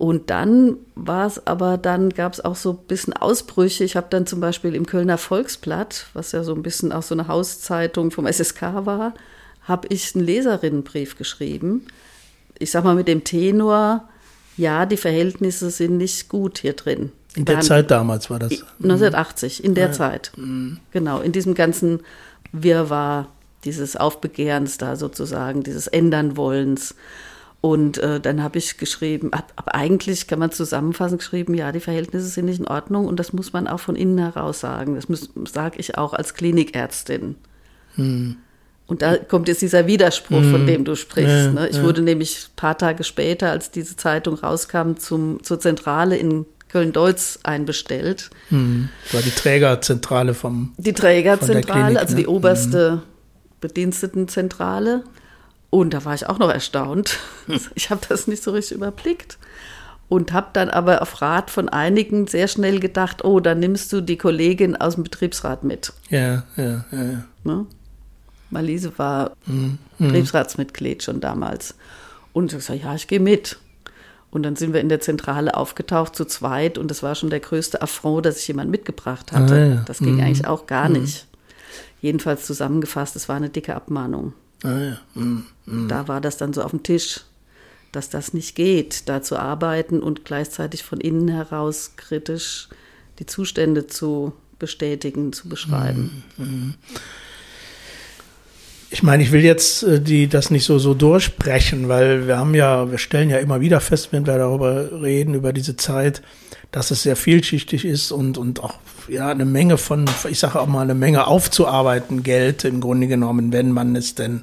Und dann war es aber, dann gab es auch so ein bisschen Ausbrüche. Ich habe dann zum Beispiel im Kölner Volksblatt, was ja so ein bisschen auch so eine Hauszeitung vom SSK war, habe ich einen Leserinnenbrief geschrieben. Ich sag mal mit dem Tenor, ja, die Verhältnisse sind nicht gut hier drin. In der Behandlung. Zeit damals war das. 1980, in der Zeit. Genau, in diesem ganzen Wirrwarr dieses Aufbegehrens da sozusagen, dieses Ändernwollens. Und äh, dann habe ich geschrieben, ab, ab eigentlich kann man zusammenfassend geschrieben, ja, die Verhältnisse sind nicht in Ordnung und das muss man auch von innen heraus sagen. Das sage ich auch als Klinikärztin. Und da kommt jetzt dieser Widerspruch, von dem du sprichst. Ne? Ich wurde nämlich ein paar Tage später, als diese Zeitung rauskam, zum, zur Zentrale in Köln-Deutz einbestellt. Das war die Trägerzentrale vom. Die Trägerzentrale, Klinik, also ne? die oberste Bedienstetenzentrale. Und da war ich auch noch erstaunt. Ich habe das nicht so richtig überblickt. Und habe dann aber auf Rat von einigen sehr schnell gedacht, oh, dann nimmst du die Kollegin aus dem Betriebsrat mit. Ja, ja, ja. ja. Ne? Marliese war Betriebsratsmitglied schon damals. Und ich gesagt, ja, ich gehe mit. Und dann sind wir in der Zentrale aufgetaucht zu zweit und das war schon der größte Affront, dass ich jemand mitgebracht hatte. Ah, ja. Das ging eigentlich auch gar nicht. Jedenfalls zusammengefasst, es war eine dicke Abmahnung. Ah, ja. Hm. Da war das dann so auf dem Tisch, dass das nicht geht, da zu arbeiten und gleichzeitig von innen heraus kritisch die Zustände zu bestätigen, zu beschreiben. Ich meine, ich will jetzt äh, die das nicht so so durchbrechen, weil wir haben ja, wir stellen ja immer wieder fest, wenn wir darüber reden über diese Zeit, dass es sehr vielschichtig ist und und auch ja eine Menge von, ich sage auch mal eine Menge aufzuarbeiten Geld im Grunde genommen, wenn man es denn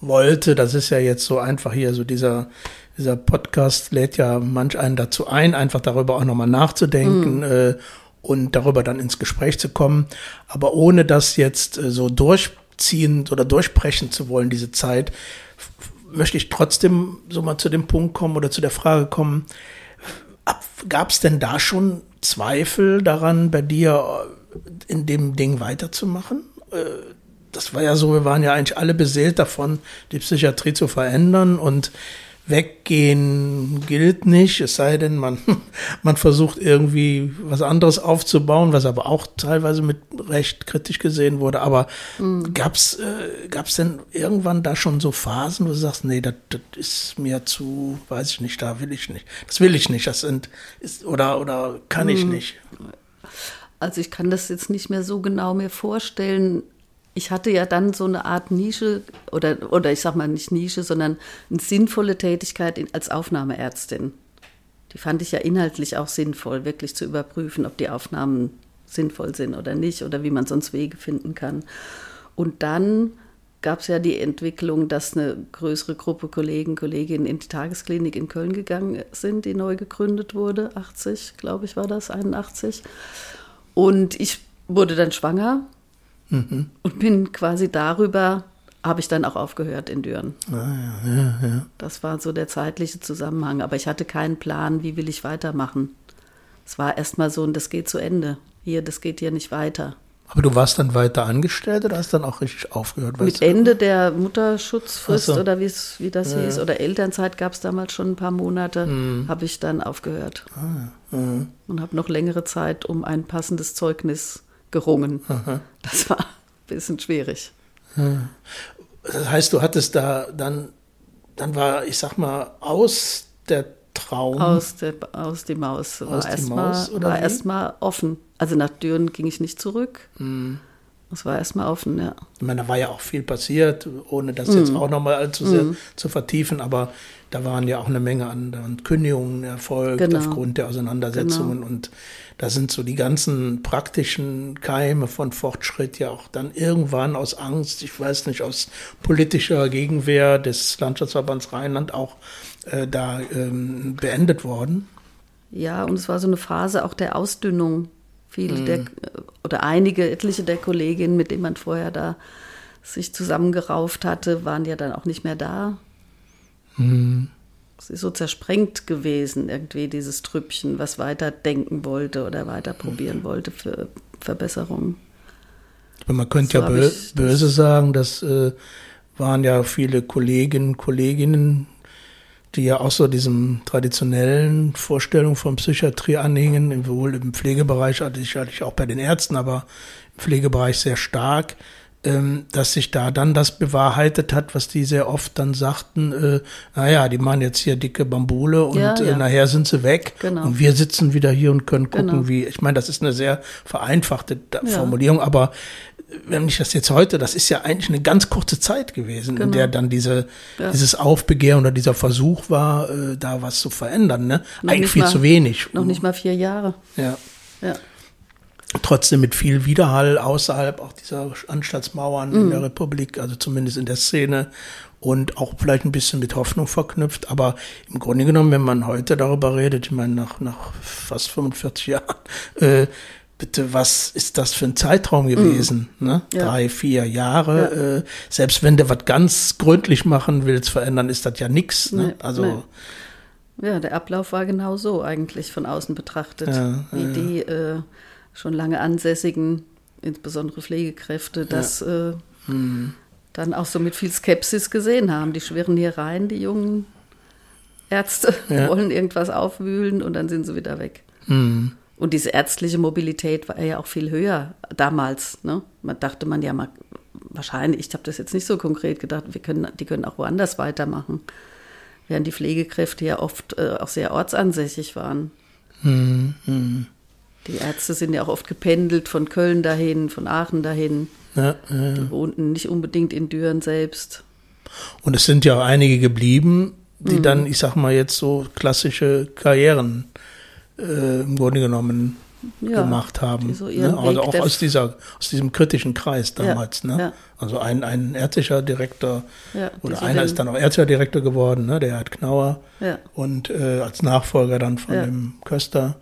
wollte. Das ist ja jetzt so einfach hier so dieser dieser Podcast lädt ja manch einen dazu ein, einfach darüber auch nochmal nachzudenken. Äh, und darüber dann ins Gespräch zu kommen, aber ohne das jetzt äh, so durchziehen oder durchbrechen zu wollen, diese Zeit, möchte ich trotzdem so mal zu dem Punkt kommen oder zu der Frage kommen, gab es denn da schon Zweifel daran, bei dir äh, in dem Ding weiterzumachen? Äh, Das war ja so, wir waren ja eigentlich alle beseelt davon, die Psychiatrie zu verändern und weggehen gilt nicht, es sei denn, man, man versucht irgendwie was anderes aufzubauen, was aber auch teilweise mit Recht kritisch gesehen wurde. Aber gab's äh, gab's denn irgendwann da schon so Phasen, wo du sagst, nee, das, ist mir zu, weiß ich nicht, da will ich nicht. Das will ich nicht, das sind, ist, oder, oder kann ich nicht. Also ich kann das jetzt nicht mehr so genau mir vorstellen. Ich hatte ja dann so eine Art Nische oder, oder ich sag mal nicht Nische, sondern eine sinnvolle Tätigkeit als Aufnahmeärztin. Die fand ich ja inhaltlich auch sinnvoll, wirklich zu überprüfen, ob die Aufnahmen sinnvoll sind oder nicht oder wie man sonst Wege finden kann. Und dann gab es ja die Entwicklung, dass eine größere Gruppe Kollegen, Kolleginnen in die Tagesklinik in Köln gegangen sind, die neu gegründet wurde, 80, glaube ich, war das, 81. Und ich wurde dann schwanger und bin quasi darüber, habe ich dann auch aufgehört in Düren. Das war so der zeitliche Zusammenhang. Aber ich hatte keinen Plan, wie will ich weitermachen. Es war erstmal so, und das geht zu Ende. Hier, das geht hier nicht weiter. Aber du warst dann weiter angestellt oder hast dann auch richtig aufgehört? Mit? Ende der Mutterschutzfrist so. oder wie das hieß, oder Elternzeit gab es damals schon ein paar Monate, Hm. habe ich dann aufgehört. Ah, Und habe noch längere Zeit um ein passendes Zeugnis gerungen. Das war ein bisschen schwierig. Das heißt, du hattest da dann, dann war, ich sag mal, aus der Traum. Aus, der, aus die Maus war erstmal Maus, oder war wie? erstmal offen. Also nach Düren ging ich nicht zurück. Hm. Es war erstmal offen, ja. Ich meine, da war ja auch viel passiert, ohne das jetzt auch nochmal allzu sehr zu vertiefen, aber da waren ja auch eine Menge an, an Kündigungen erfolgt Genau. aufgrund der Auseinandersetzungen und da sind so die ganzen praktischen Keime von Fortschritt ja auch dann irgendwann aus Angst, ich weiß nicht, aus politischer Gegenwehr des Landschaftsverbands Rheinland auch äh, da ähm, beendet worden. Ja, und es war so eine Phase auch der Ausdünnung. Viele Mhm. der, oder einige, etliche der Kolleginnen, mit denen man vorher da sich zusammengerauft hatte, waren ja dann auch nicht mehr da. Mhm. Es ist so zersprengt gewesen, irgendwie dieses Trüppchen, was weiter denken wollte oder weiter probieren wollte für Verbesserungen. Aber man könnte So ja bö böse sagen, das äh, waren ja viele Kolleginnen, Kolleginnen, die ja auch so diesem traditionellen Vorstellung von Psychiatrie anhingen, wohl im Pflegebereich, also sicherlich auch bei den Ärzten, aber im Pflegebereich sehr stark, dass sich da dann das bewahrheitet hat, was die sehr oft dann sagten, äh, naja, die machen jetzt hier dicke Bambule und Ja, Äh, ja. nachher sind sie weg Genau. und wir sitzen wieder hier und können gucken, Genau. wie, ich meine, das ist eine sehr vereinfachte Ja. Formulierung, aber wenn ich das jetzt heute, das ist ja eigentlich eine ganz kurze Zeit gewesen, in Genau. der dann diese, Ja. dieses Aufbegehren oder dieser Versuch war, äh, da was zu verändern. Ne? Noch Eigentlich viel mal- zu wenig. Noch nicht mal vier Jahre. Ja. Ja. Trotzdem mit viel Widerhall außerhalb auch dieser Anstaltsmauern Mhm. in der Republik, also zumindest in der Szene. und auch vielleicht ein bisschen mit Hoffnung verknüpft. Aber im Grunde genommen, wenn man heute darüber redet, ich meine, nach, nach fast 45 Jahren, äh, bitte, was ist das für ein Zeitraum gewesen? Mm. Ne? Ja. Drei, vier Jahre. Ja. Äh, selbst wenn du was ganz gründlich machen willst, verändern, ist das ja nichts. Ne? Nee, also nee. Ja, der Ablauf war genau so eigentlich von außen betrachtet, ja, wie die äh, schon lange ansässigen, insbesondere Pflegekräfte, das äh, hm. dann auch so mit viel Skepsis gesehen haben. Die schwirren hier rein, die jungen Ärzte wollen irgendwas aufwühlen und dann sind sie wieder weg. Hm. Und diese ärztliche Mobilität war ja auch viel höher damals. Ne? Man dachte man ja mal, wahrscheinlich, ich habe das jetzt nicht so konkret gedacht, wir können, die können auch woanders weitermachen. Während die Pflegekräfte ja oft äh, auch sehr ortsansässig waren. Mhm. Die Ärzte sind ja auch oft gependelt von Köln dahin, von Aachen dahin. Ja, ja. Die wohnten nicht unbedingt in Düren selbst. Und es sind ja auch einige geblieben, die mhm. dann, ich sag mal jetzt so klassische Karrieren äh, im Grunde genommen ja, gemacht haben. So ne? Also auch aus, dieser, aus diesem kritischen Kreis damals. Ja, ne? Ja. Also ein, ein ärztlicher Direktor oder einer ist dann auch ärztlicher Direktor geworden, ne? der hat Knauer und äh, als Nachfolger dann von dem Köster.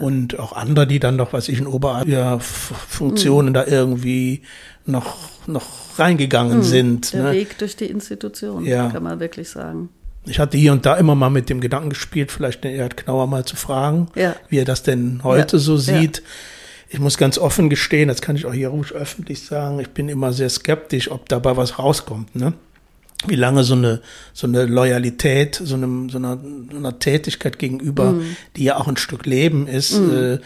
Und auch andere, die dann noch, was ich, in Oberfunktionen mhm. da irgendwie noch, noch reingegangen mhm. sind. Der ne? Weg durch die Institution, kann man wirklich sagen ich hatte hier und da immer mal mit dem Gedanken gespielt, vielleicht den Erd Knauer mal zu fragen, ja. wie er das denn heute ja. so sieht. Ja. Ich muss ganz offen gestehen, das kann ich auch hier ruhig öffentlich sagen, ich bin immer sehr skeptisch, ob dabei was rauskommt. Ne? Wie lange so eine, so eine Loyalität, so, einem, so, einer, so einer Tätigkeit gegenüber, mm. die ja auch ein Stück Leben ist, mm. äh, äh,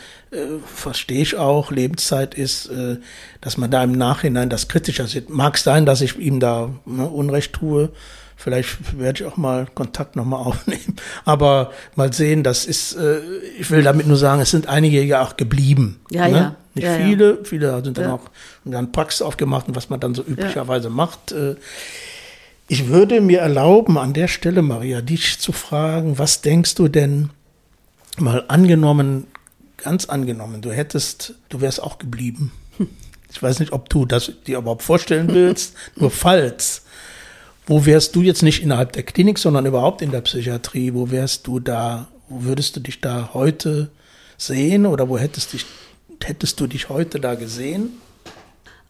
verstehe ich auch, Lebenszeit ist, äh, dass man da im Nachhinein das kritischer sieht. Mag sein, dass ich ihm da ne, Unrecht tue, Vielleicht werde ich auch mal Kontakt nochmal aufnehmen. Aber mal sehen, das ist, äh, ich will damit nur sagen, es sind einige ja auch geblieben. Ja, ne? ja. Nicht ja, viele, ja. viele sind dann ja. auch dann Praxis aufgemacht und was man dann so üblicherweise macht. Ich würde mir erlauben, an der Stelle, Maria, dich zu fragen, was denkst du denn, mal angenommen, ganz angenommen, du hättest, du wärst auch geblieben. Ich weiß nicht, ob du das dir überhaupt vorstellen willst, nur falls. Wo wärst du jetzt nicht innerhalb der Klinik, sondern überhaupt in der Psychiatrie? Wo wärst du da? Wo würdest du dich da heute sehen oder wo hättest, dich, hättest du dich heute da gesehen?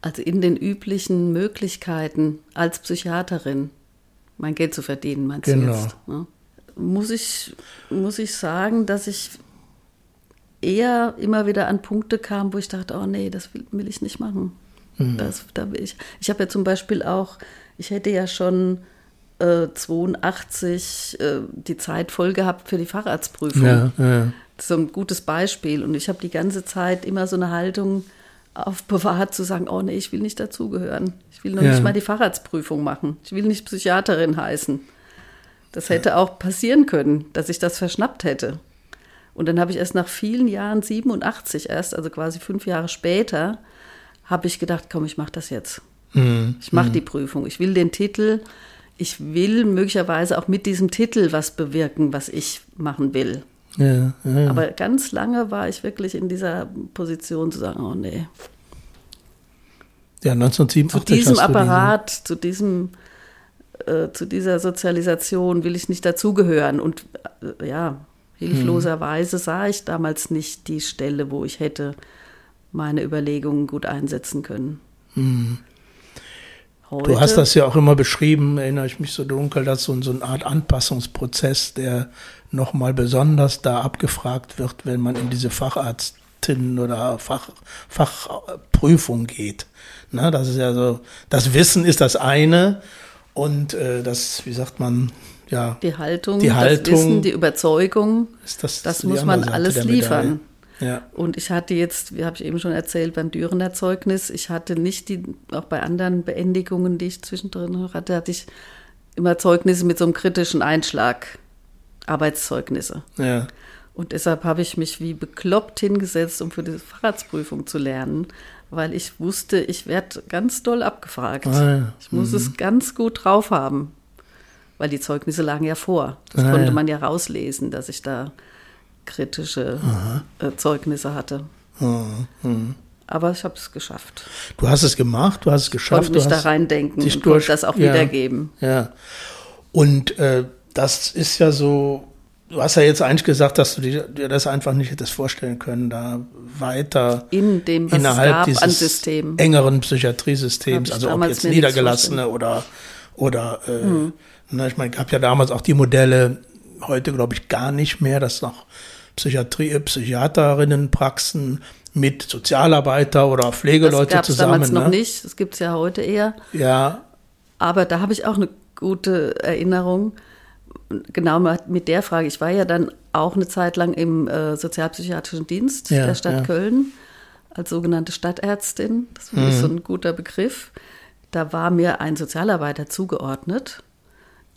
Also in den üblichen Möglichkeiten als Psychiaterin mein Geld zu verdienen, meinst genau. du jetzt? Ne? Muss, ich, muss ich sagen, dass ich eher immer wieder an Punkte kam, wo ich dachte, oh nee, das will, will ich nicht machen. Mhm. Das, da will ich ich habe ja zum Beispiel auch ich hätte ja schon äh, 82 äh, die Zeit voll gehabt für die Facharztprüfung. Ja, ja. So ein gutes Beispiel. Und ich habe die ganze Zeit immer so eine Haltung aufbewahrt, zu sagen, oh nee, ich will nicht dazugehören. Ich will noch ja. nicht mal die Facharztprüfung machen. Ich will nicht Psychiaterin heißen. Das hätte auch passieren können, dass ich das verschnappt hätte. Und dann habe ich erst nach vielen Jahren, 87 erst, also quasi fünf Jahre später, habe ich gedacht, komm, ich mache das jetzt. Mhm. Ich mache mhm. die Prüfung. Ich will den Titel. Ich will möglicherweise auch mit diesem Titel was bewirken, was ich machen will. Ja, ja. Aber ganz lange war ich wirklich in dieser Position zu sagen, oh nee. Ja, 1987. Zu diesem Apparat, zu diesem, äh, zu dieser Sozialisation will ich nicht dazugehören. Und äh, ja, hilfloserweise hm. sah ich damals nicht die Stelle, wo ich hätte meine Überlegungen gut einsetzen können. Hm. Heute. Du hast das ja auch immer beschrieben, erinnere ich mich so dunkel, dass so, so eine Art Anpassungsprozess, der nochmal besonders da abgefragt wird, wenn man in diese Facharztin oder Fach, Fachprüfung geht. Na, das ist ja so, das Wissen ist das eine und äh, das, wie sagt man, ja. Die Haltung, die Haltung, das Wissen, die Überzeugung, das, das muss man alles liefern. Ja. Und ich hatte jetzt, wie habe ich eben schon erzählt, beim Dürener Zeugnis, ich hatte nicht die, auch bei anderen Beendigungen, die ich zwischendrin hatte, hatte ich immer Zeugnisse mit so einem kritischen Einschlag, Arbeitszeugnisse. Ja. Und deshalb habe ich mich wie bekloppt hingesetzt, um für diese Fahrradsprüfung zu lernen, weil ich wusste, ich werde ganz doll abgefragt. Ah, ja. Ich muss mhm. es ganz gut drauf haben, weil die Zeugnisse lagen ja vor. Das ah, konnte ja. man ja rauslesen, dass ich da kritische äh, Zeugnisse hatte. Mhm. aber ich habe es geschafft. Du hast es gemacht, du hast es geschafft. Konnte mich da reindenken und konnte das auch ja. wiedergeben. Ja. Und äh, das ist ja so, du hast ja jetzt eigentlich gesagt, dass du dir, dir das einfach nicht hättest vorstellen können, da weiter In dem, innerhalb dieses engeren Psychiatriesystems, also ob damals jetzt Niedergelassene oder, oder äh, Hm. na, ich meine, gab ja damals auch die Modelle, heute glaube ich gar nicht mehr, dass noch Psychiatrie, äh, Psychiaterinnenpraxen mit Sozialarbeiter oder Das Pflegeleute es zusammen. damals noch ne? nicht, das gibt es ja heute eher. Ja, Aber da habe ich auch eine gute Erinnerung. Genau mit der Frage. Ich war ja dann auch eine Zeit lang im äh, sozialpsychiatrischen Dienst Ja, der Stadt ja. Köln als sogenannte Stadtärztin. Das Mhm. so ein guter Begriff. Da war mir ein Sozialarbeiter zugeordnet.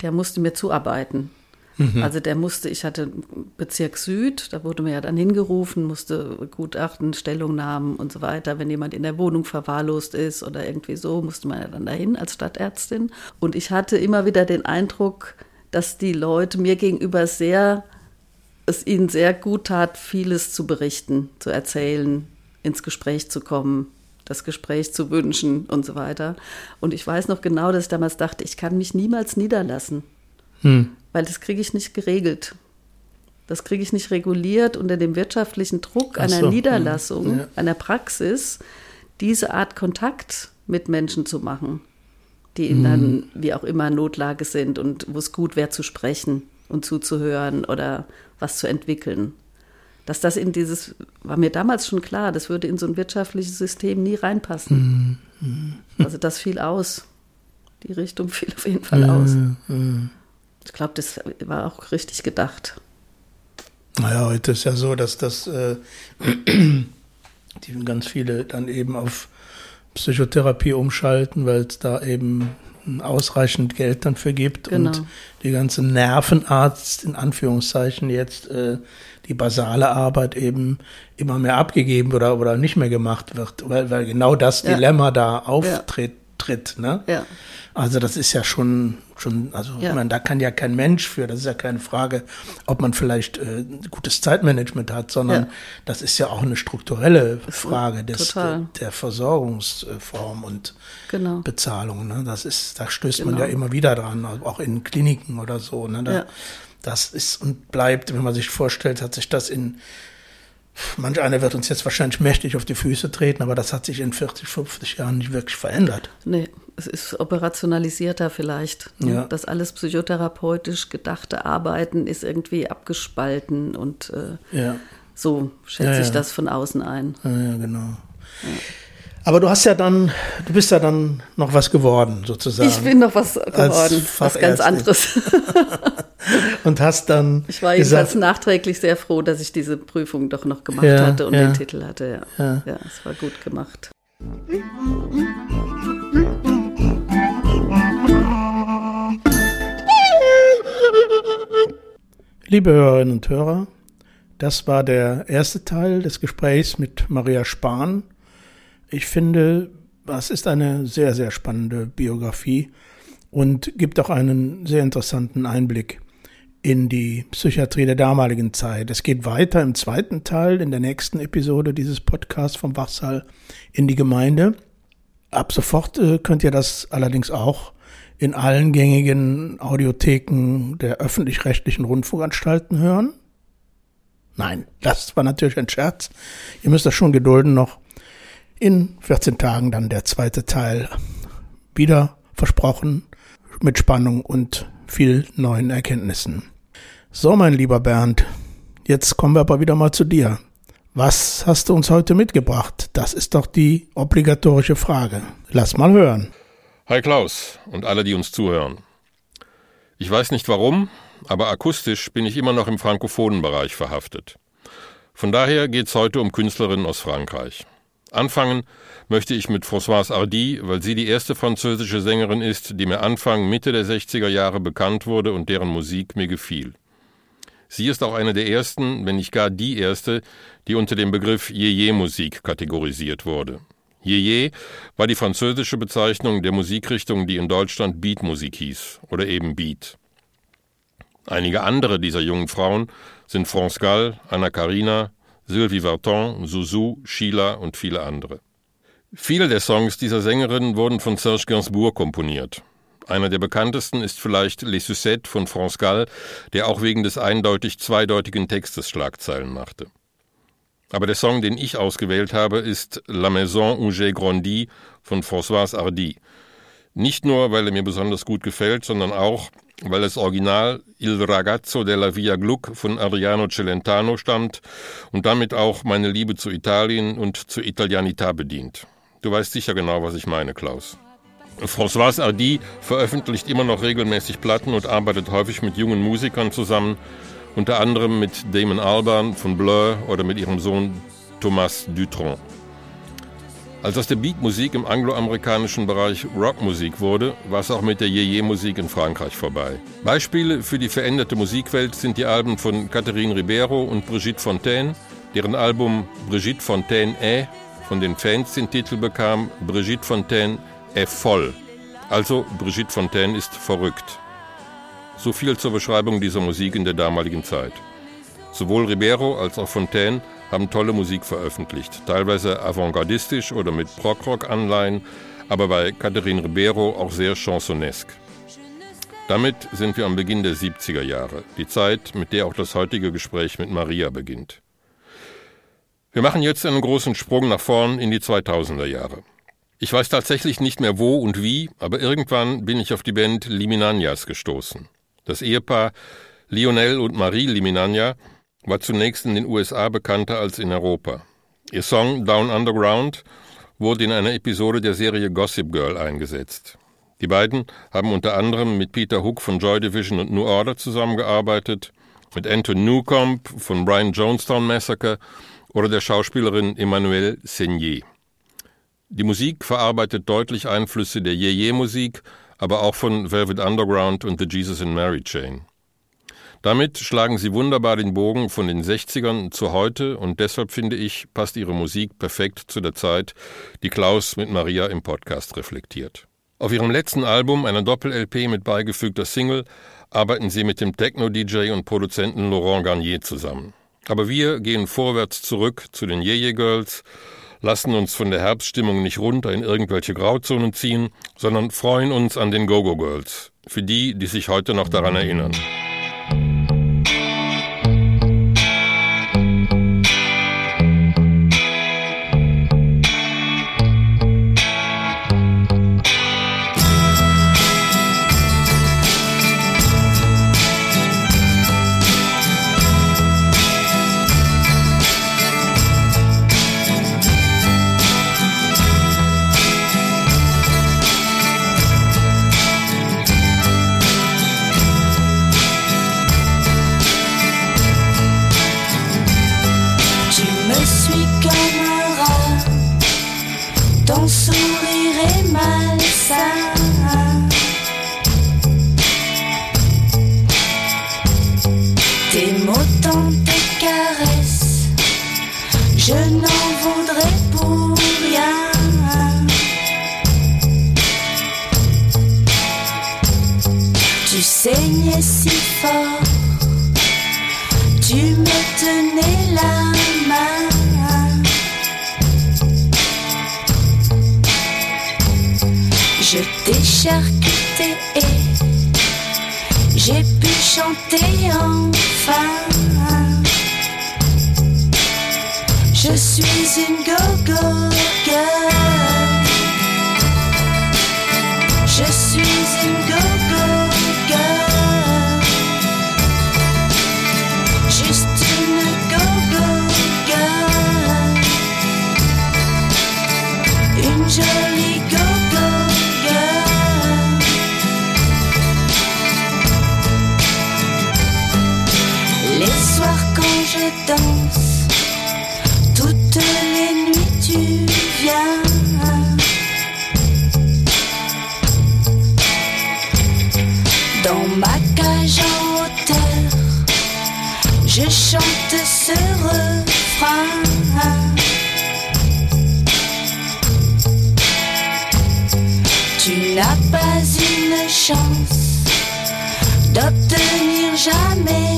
Der musste mir zuarbeiten. Mhm. Also der musste, ich hatte Bezirk Süd, da wurde mir ja dann hingerufen, musste Gutachten, Stellungnahmen und so weiter. Wenn jemand in der Wohnung verwahrlost ist oder irgendwie so, musste man ja dann dahin als Stadtärztin. Und ich hatte immer wieder den Eindruck, dass die Leute mir gegenüber sehr, es ihnen sehr gut tat, vieles zu berichten, zu erzählen, ins Gespräch zu kommen, das Gespräch zu wünschen und so weiter. Und ich weiß noch genau, dass ich damals dachte, ich kann mich niemals niederlassen weil das kriege ich nicht geregelt. Das kriege ich nicht reguliert unter dem wirtschaftlichen Druck einer so, Niederlassung, ja. einer Praxis, diese Art Kontakt mit Menschen zu machen, die in dann wie auch immer Notlage sind und wo es gut wäre zu sprechen und zuzuhören oder was zu entwickeln. Dass das in dieses, war mir damals schon klar, das würde in so ein wirtschaftliches System nie reinpassen. Also das fiel aus. Die Richtung fiel auf jeden Fall aus. Ich glaube, das war auch richtig gedacht. Naja, heute ist ja so, dass das äh, die ganz viele dann eben auf Psychotherapie umschalten, weil es da eben ausreichend Geld dann für gibt Genau. und die ganze Nervenarzt in Anführungszeichen jetzt äh, die basale Arbeit eben immer mehr abgegeben oder, oder nicht mehr gemacht wird, weil, weil genau das Ja. Dilemma da auftritt. Tritt, ne? Ja. Also das ist ja schon, schon also Ja. meine, da kann ja kein Mensch für, das ist ja keine Frage, ob man vielleicht äh, gutes Zeitmanagement hat, sondern Ja. das ist ja auch eine strukturelle Frage des, total. der, der Versorgungsform und Genau. Bezahlung. Ne? Das ist, da stößt man Genau. ja immer wieder dran, auch in Kliniken oder so. Ne? Da. Das ist und bleibt, wenn man sich vorstellt, hat sich das in Manch einer wird uns jetzt wahrscheinlich mächtig auf die Füße treten, aber das hat sich in 40, 50 Jahren nicht wirklich verändert. Nee, es ist operationalisierter vielleicht. ne? Ja. Das alles psychotherapeutisch gedachte Arbeiten ist irgendwie abgespalten und äh, Ja. so schätze Ja, ich das von außen ein. Ja, genau. Aber du hast ja dann, du bist ja dann noch was geworden, sozusagen. Ich bin noch was geworden, was ganz anderes. Und hast dann Ich war jedenfalls gesagt, nachträglich sehr froh, dass ich diese Prüfung doch noch gemacht Ja, hatte und ja. den Titel hatte. Ja. Ja. ja, es war gut gemacht. liebe Hörerinnen und Hörer, das war der erste Teil des Gesprächs mit Maria Spahn. Ich finde, das ist eine sehr, sehr spannende Biografie und gibt auch einen sehr interessanten Einblick in die Psychiatrie der damaligen Zeit. Es geht weiter im zweiten Teil, in der nächsten Episode dieses Podcasts vom Wachsaal in die Gemeinde. Ab sofort äh, könnt ihr das allerdings auch in allen gängigen Audiotheken der öffentlich-rechtlichen Rundfunkanstalten hören. Nein, das war natürlich ein Scherz. Ihr müsst das schon gedulden noch. In 14 Tagen dann der zweite Teil. Wieder versprochen, mit Spannung und viel neuen Erkenntnissen. So, mein lieber Bernd, jetzt kommen wir aber wieder mal zu dir. Was hast du uns heute mitgebracht? Das ist doch die obligatorische Frage. Lass mal hören. Hi Klaus und alle, die uns zuhören. Ich weiß nicht warum, aber akustisch bin ich immer noch im frankophonen Bereich verhaftet. Von daher geht's heute um Künstlerinnen aus Frankreich. Anfangen möchte ich mit Françoise Hardy, weil sie die erste französische Sängerin ist, die mir Anfang Mitte der 60er Jahre bekannt wurde und deren Musik mir gefiel. Sie ist auch eine der ersten, wenn nicht gar die erste, die unter dem Begriff Yeye-Musik kategorisiert wurde. Yeye war die französische Bezeichnung der Musikrichtung, die in Deutschland Beatmusik hieß oder eben Beat. Einige andere dieser jungen Frauen sind France Gall, Anna Karina, Sylvie Vartan, Zouzou, Sheila und viele andere. Viele der Songs dieser Sängerin wurden von Serge Gainsbourg komponiert. Einer der bekanntesten ist vielleicht Les Sucettes von France Gall, der auch wegen des eindeutig zweideutigen Textes Schlagzeilen machte. Aber der Song, den ich ausgewählt habe, ist La Maison où j'ai grandi von Françoise Hardy. Nicht nur, weil er mir besonders gut gefällt, sondern auch, weil das Original Il ragazzo della Via Gluck von Adriano Celentano stammt und damit auch meine Liebe zu Italien und zur Italianità bedient. Du weißt sicher genau, was ich meine, Klaus. Françoise Hardy veröffentlicht immer noch regelmäßig Platten und arbeitet häufig mit jungen Musikern zusammen, unter anderem mit Damon Albarn von Blur oder mit ihrem Sohn Thomas Dutron. Als aus der Beatmusik im angloamerikanischen Bereich Rockmusik wurde, war es auch mit der Yeye-Musik in Frankreich vorbei. Beispiele für die veränderte Musikwelt sind die Alben von Catherine Ribeiro und Brigitte Fontaine, deren Album Brigitte Fontaine est von den Fans den Titel bekam Brigitte Fontaine est voll. Also Brigitte Fontaine ist verrückt. So viel zur Beschreibung dieser Musik in der damaligen Zeit. Sowohl Ribeiro als auch Fontaine haben tolle Musik veröffentlicht, teilweise avantgardistisch oder mit Prog-Rock-Anleihen, aber bei Catherine Ribeiro auch sehr chansonesque. Damit sind wir am Beginn der 70er Jahre, die Zeit, mit der auch das heutige Gespräch mit Maria beginnt. Wir machen jetzt einen großen Sprung nach vorn in die 2000er Jahre. Ich weiß tatsächlich nicht mehr wo und wie, aber irgendwann bin ich auf die Band Liminanias gestoßen. Das Ehepaar Lionel und Marie Liminania war zunächst in den USA bekannter als in Europa. Ihr Song Down Underground wurde in einer Episode der Serie Gossip Girl eingesetzt. Die beiden haben unter anderem mit Peter Hook von Joy Division und New Order zusammengearbeitet, mit Anton Newcomb von Brian Jonestown Massacre oder der Schauspielerin Emmanuelle Seigner. Die Musik verarbeitet deutlich Einflüsse der Yeye-Musik, aber auch von Velvet Underground und The Jesus and Mary Chain. Damit schlagen sie wunderbar den Bogen von den 60ern zu heute und deshalb finde ich, passt ihre Musik perfekt zu der Zeit, die Klaus mit Maria im Podcast reflektiert. Auf ihrem letzten Album, einer Doppel-LP mit beigefügter Single, arbeiten sie mit dem Techno-DJ und Produzenten Laurent Garnier zusammen. Aber wir gehen vorwärts zurück zu den Yeye Girls, lassen uns von der Herbststimmung nicht runter in irgendwelche Grauzonen ziehen, sondern freuen uns an den Go-Go Girls, für die, die sich heute noch daran erinnern. j'ai pu chanter en jamais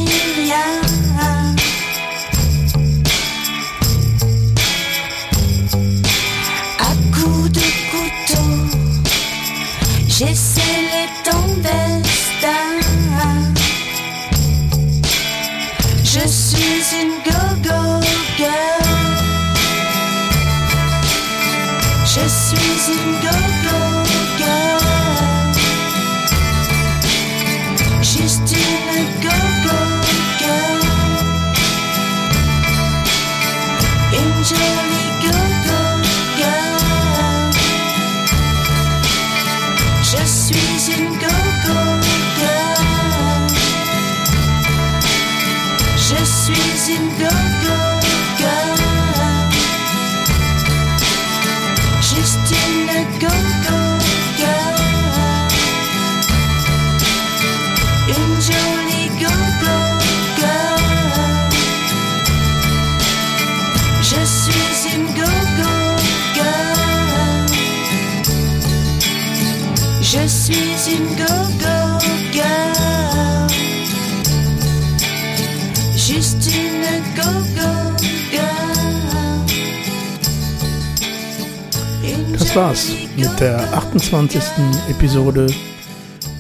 der go-go 28. Episode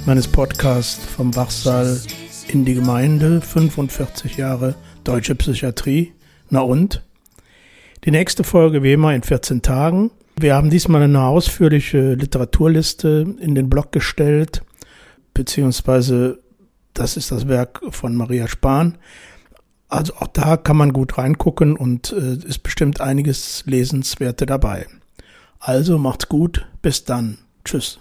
meines Podcasts vom Wachsaal in die Gemeinde, 45 Jahre deutsche Psychiatrie. Na und? Die nächste Folge wie immer in 14 Tagen. Wir haben diesmal eine ausführliche Literaturliste in den Blog gestellt, beziehungsweise das ist das Werk von Maria Spahn. Also auch da kann man gut reingucken und äh, ist bestimmt einiges Lesenswerte dabei. Also macht's gut, bis dann. Tschüss.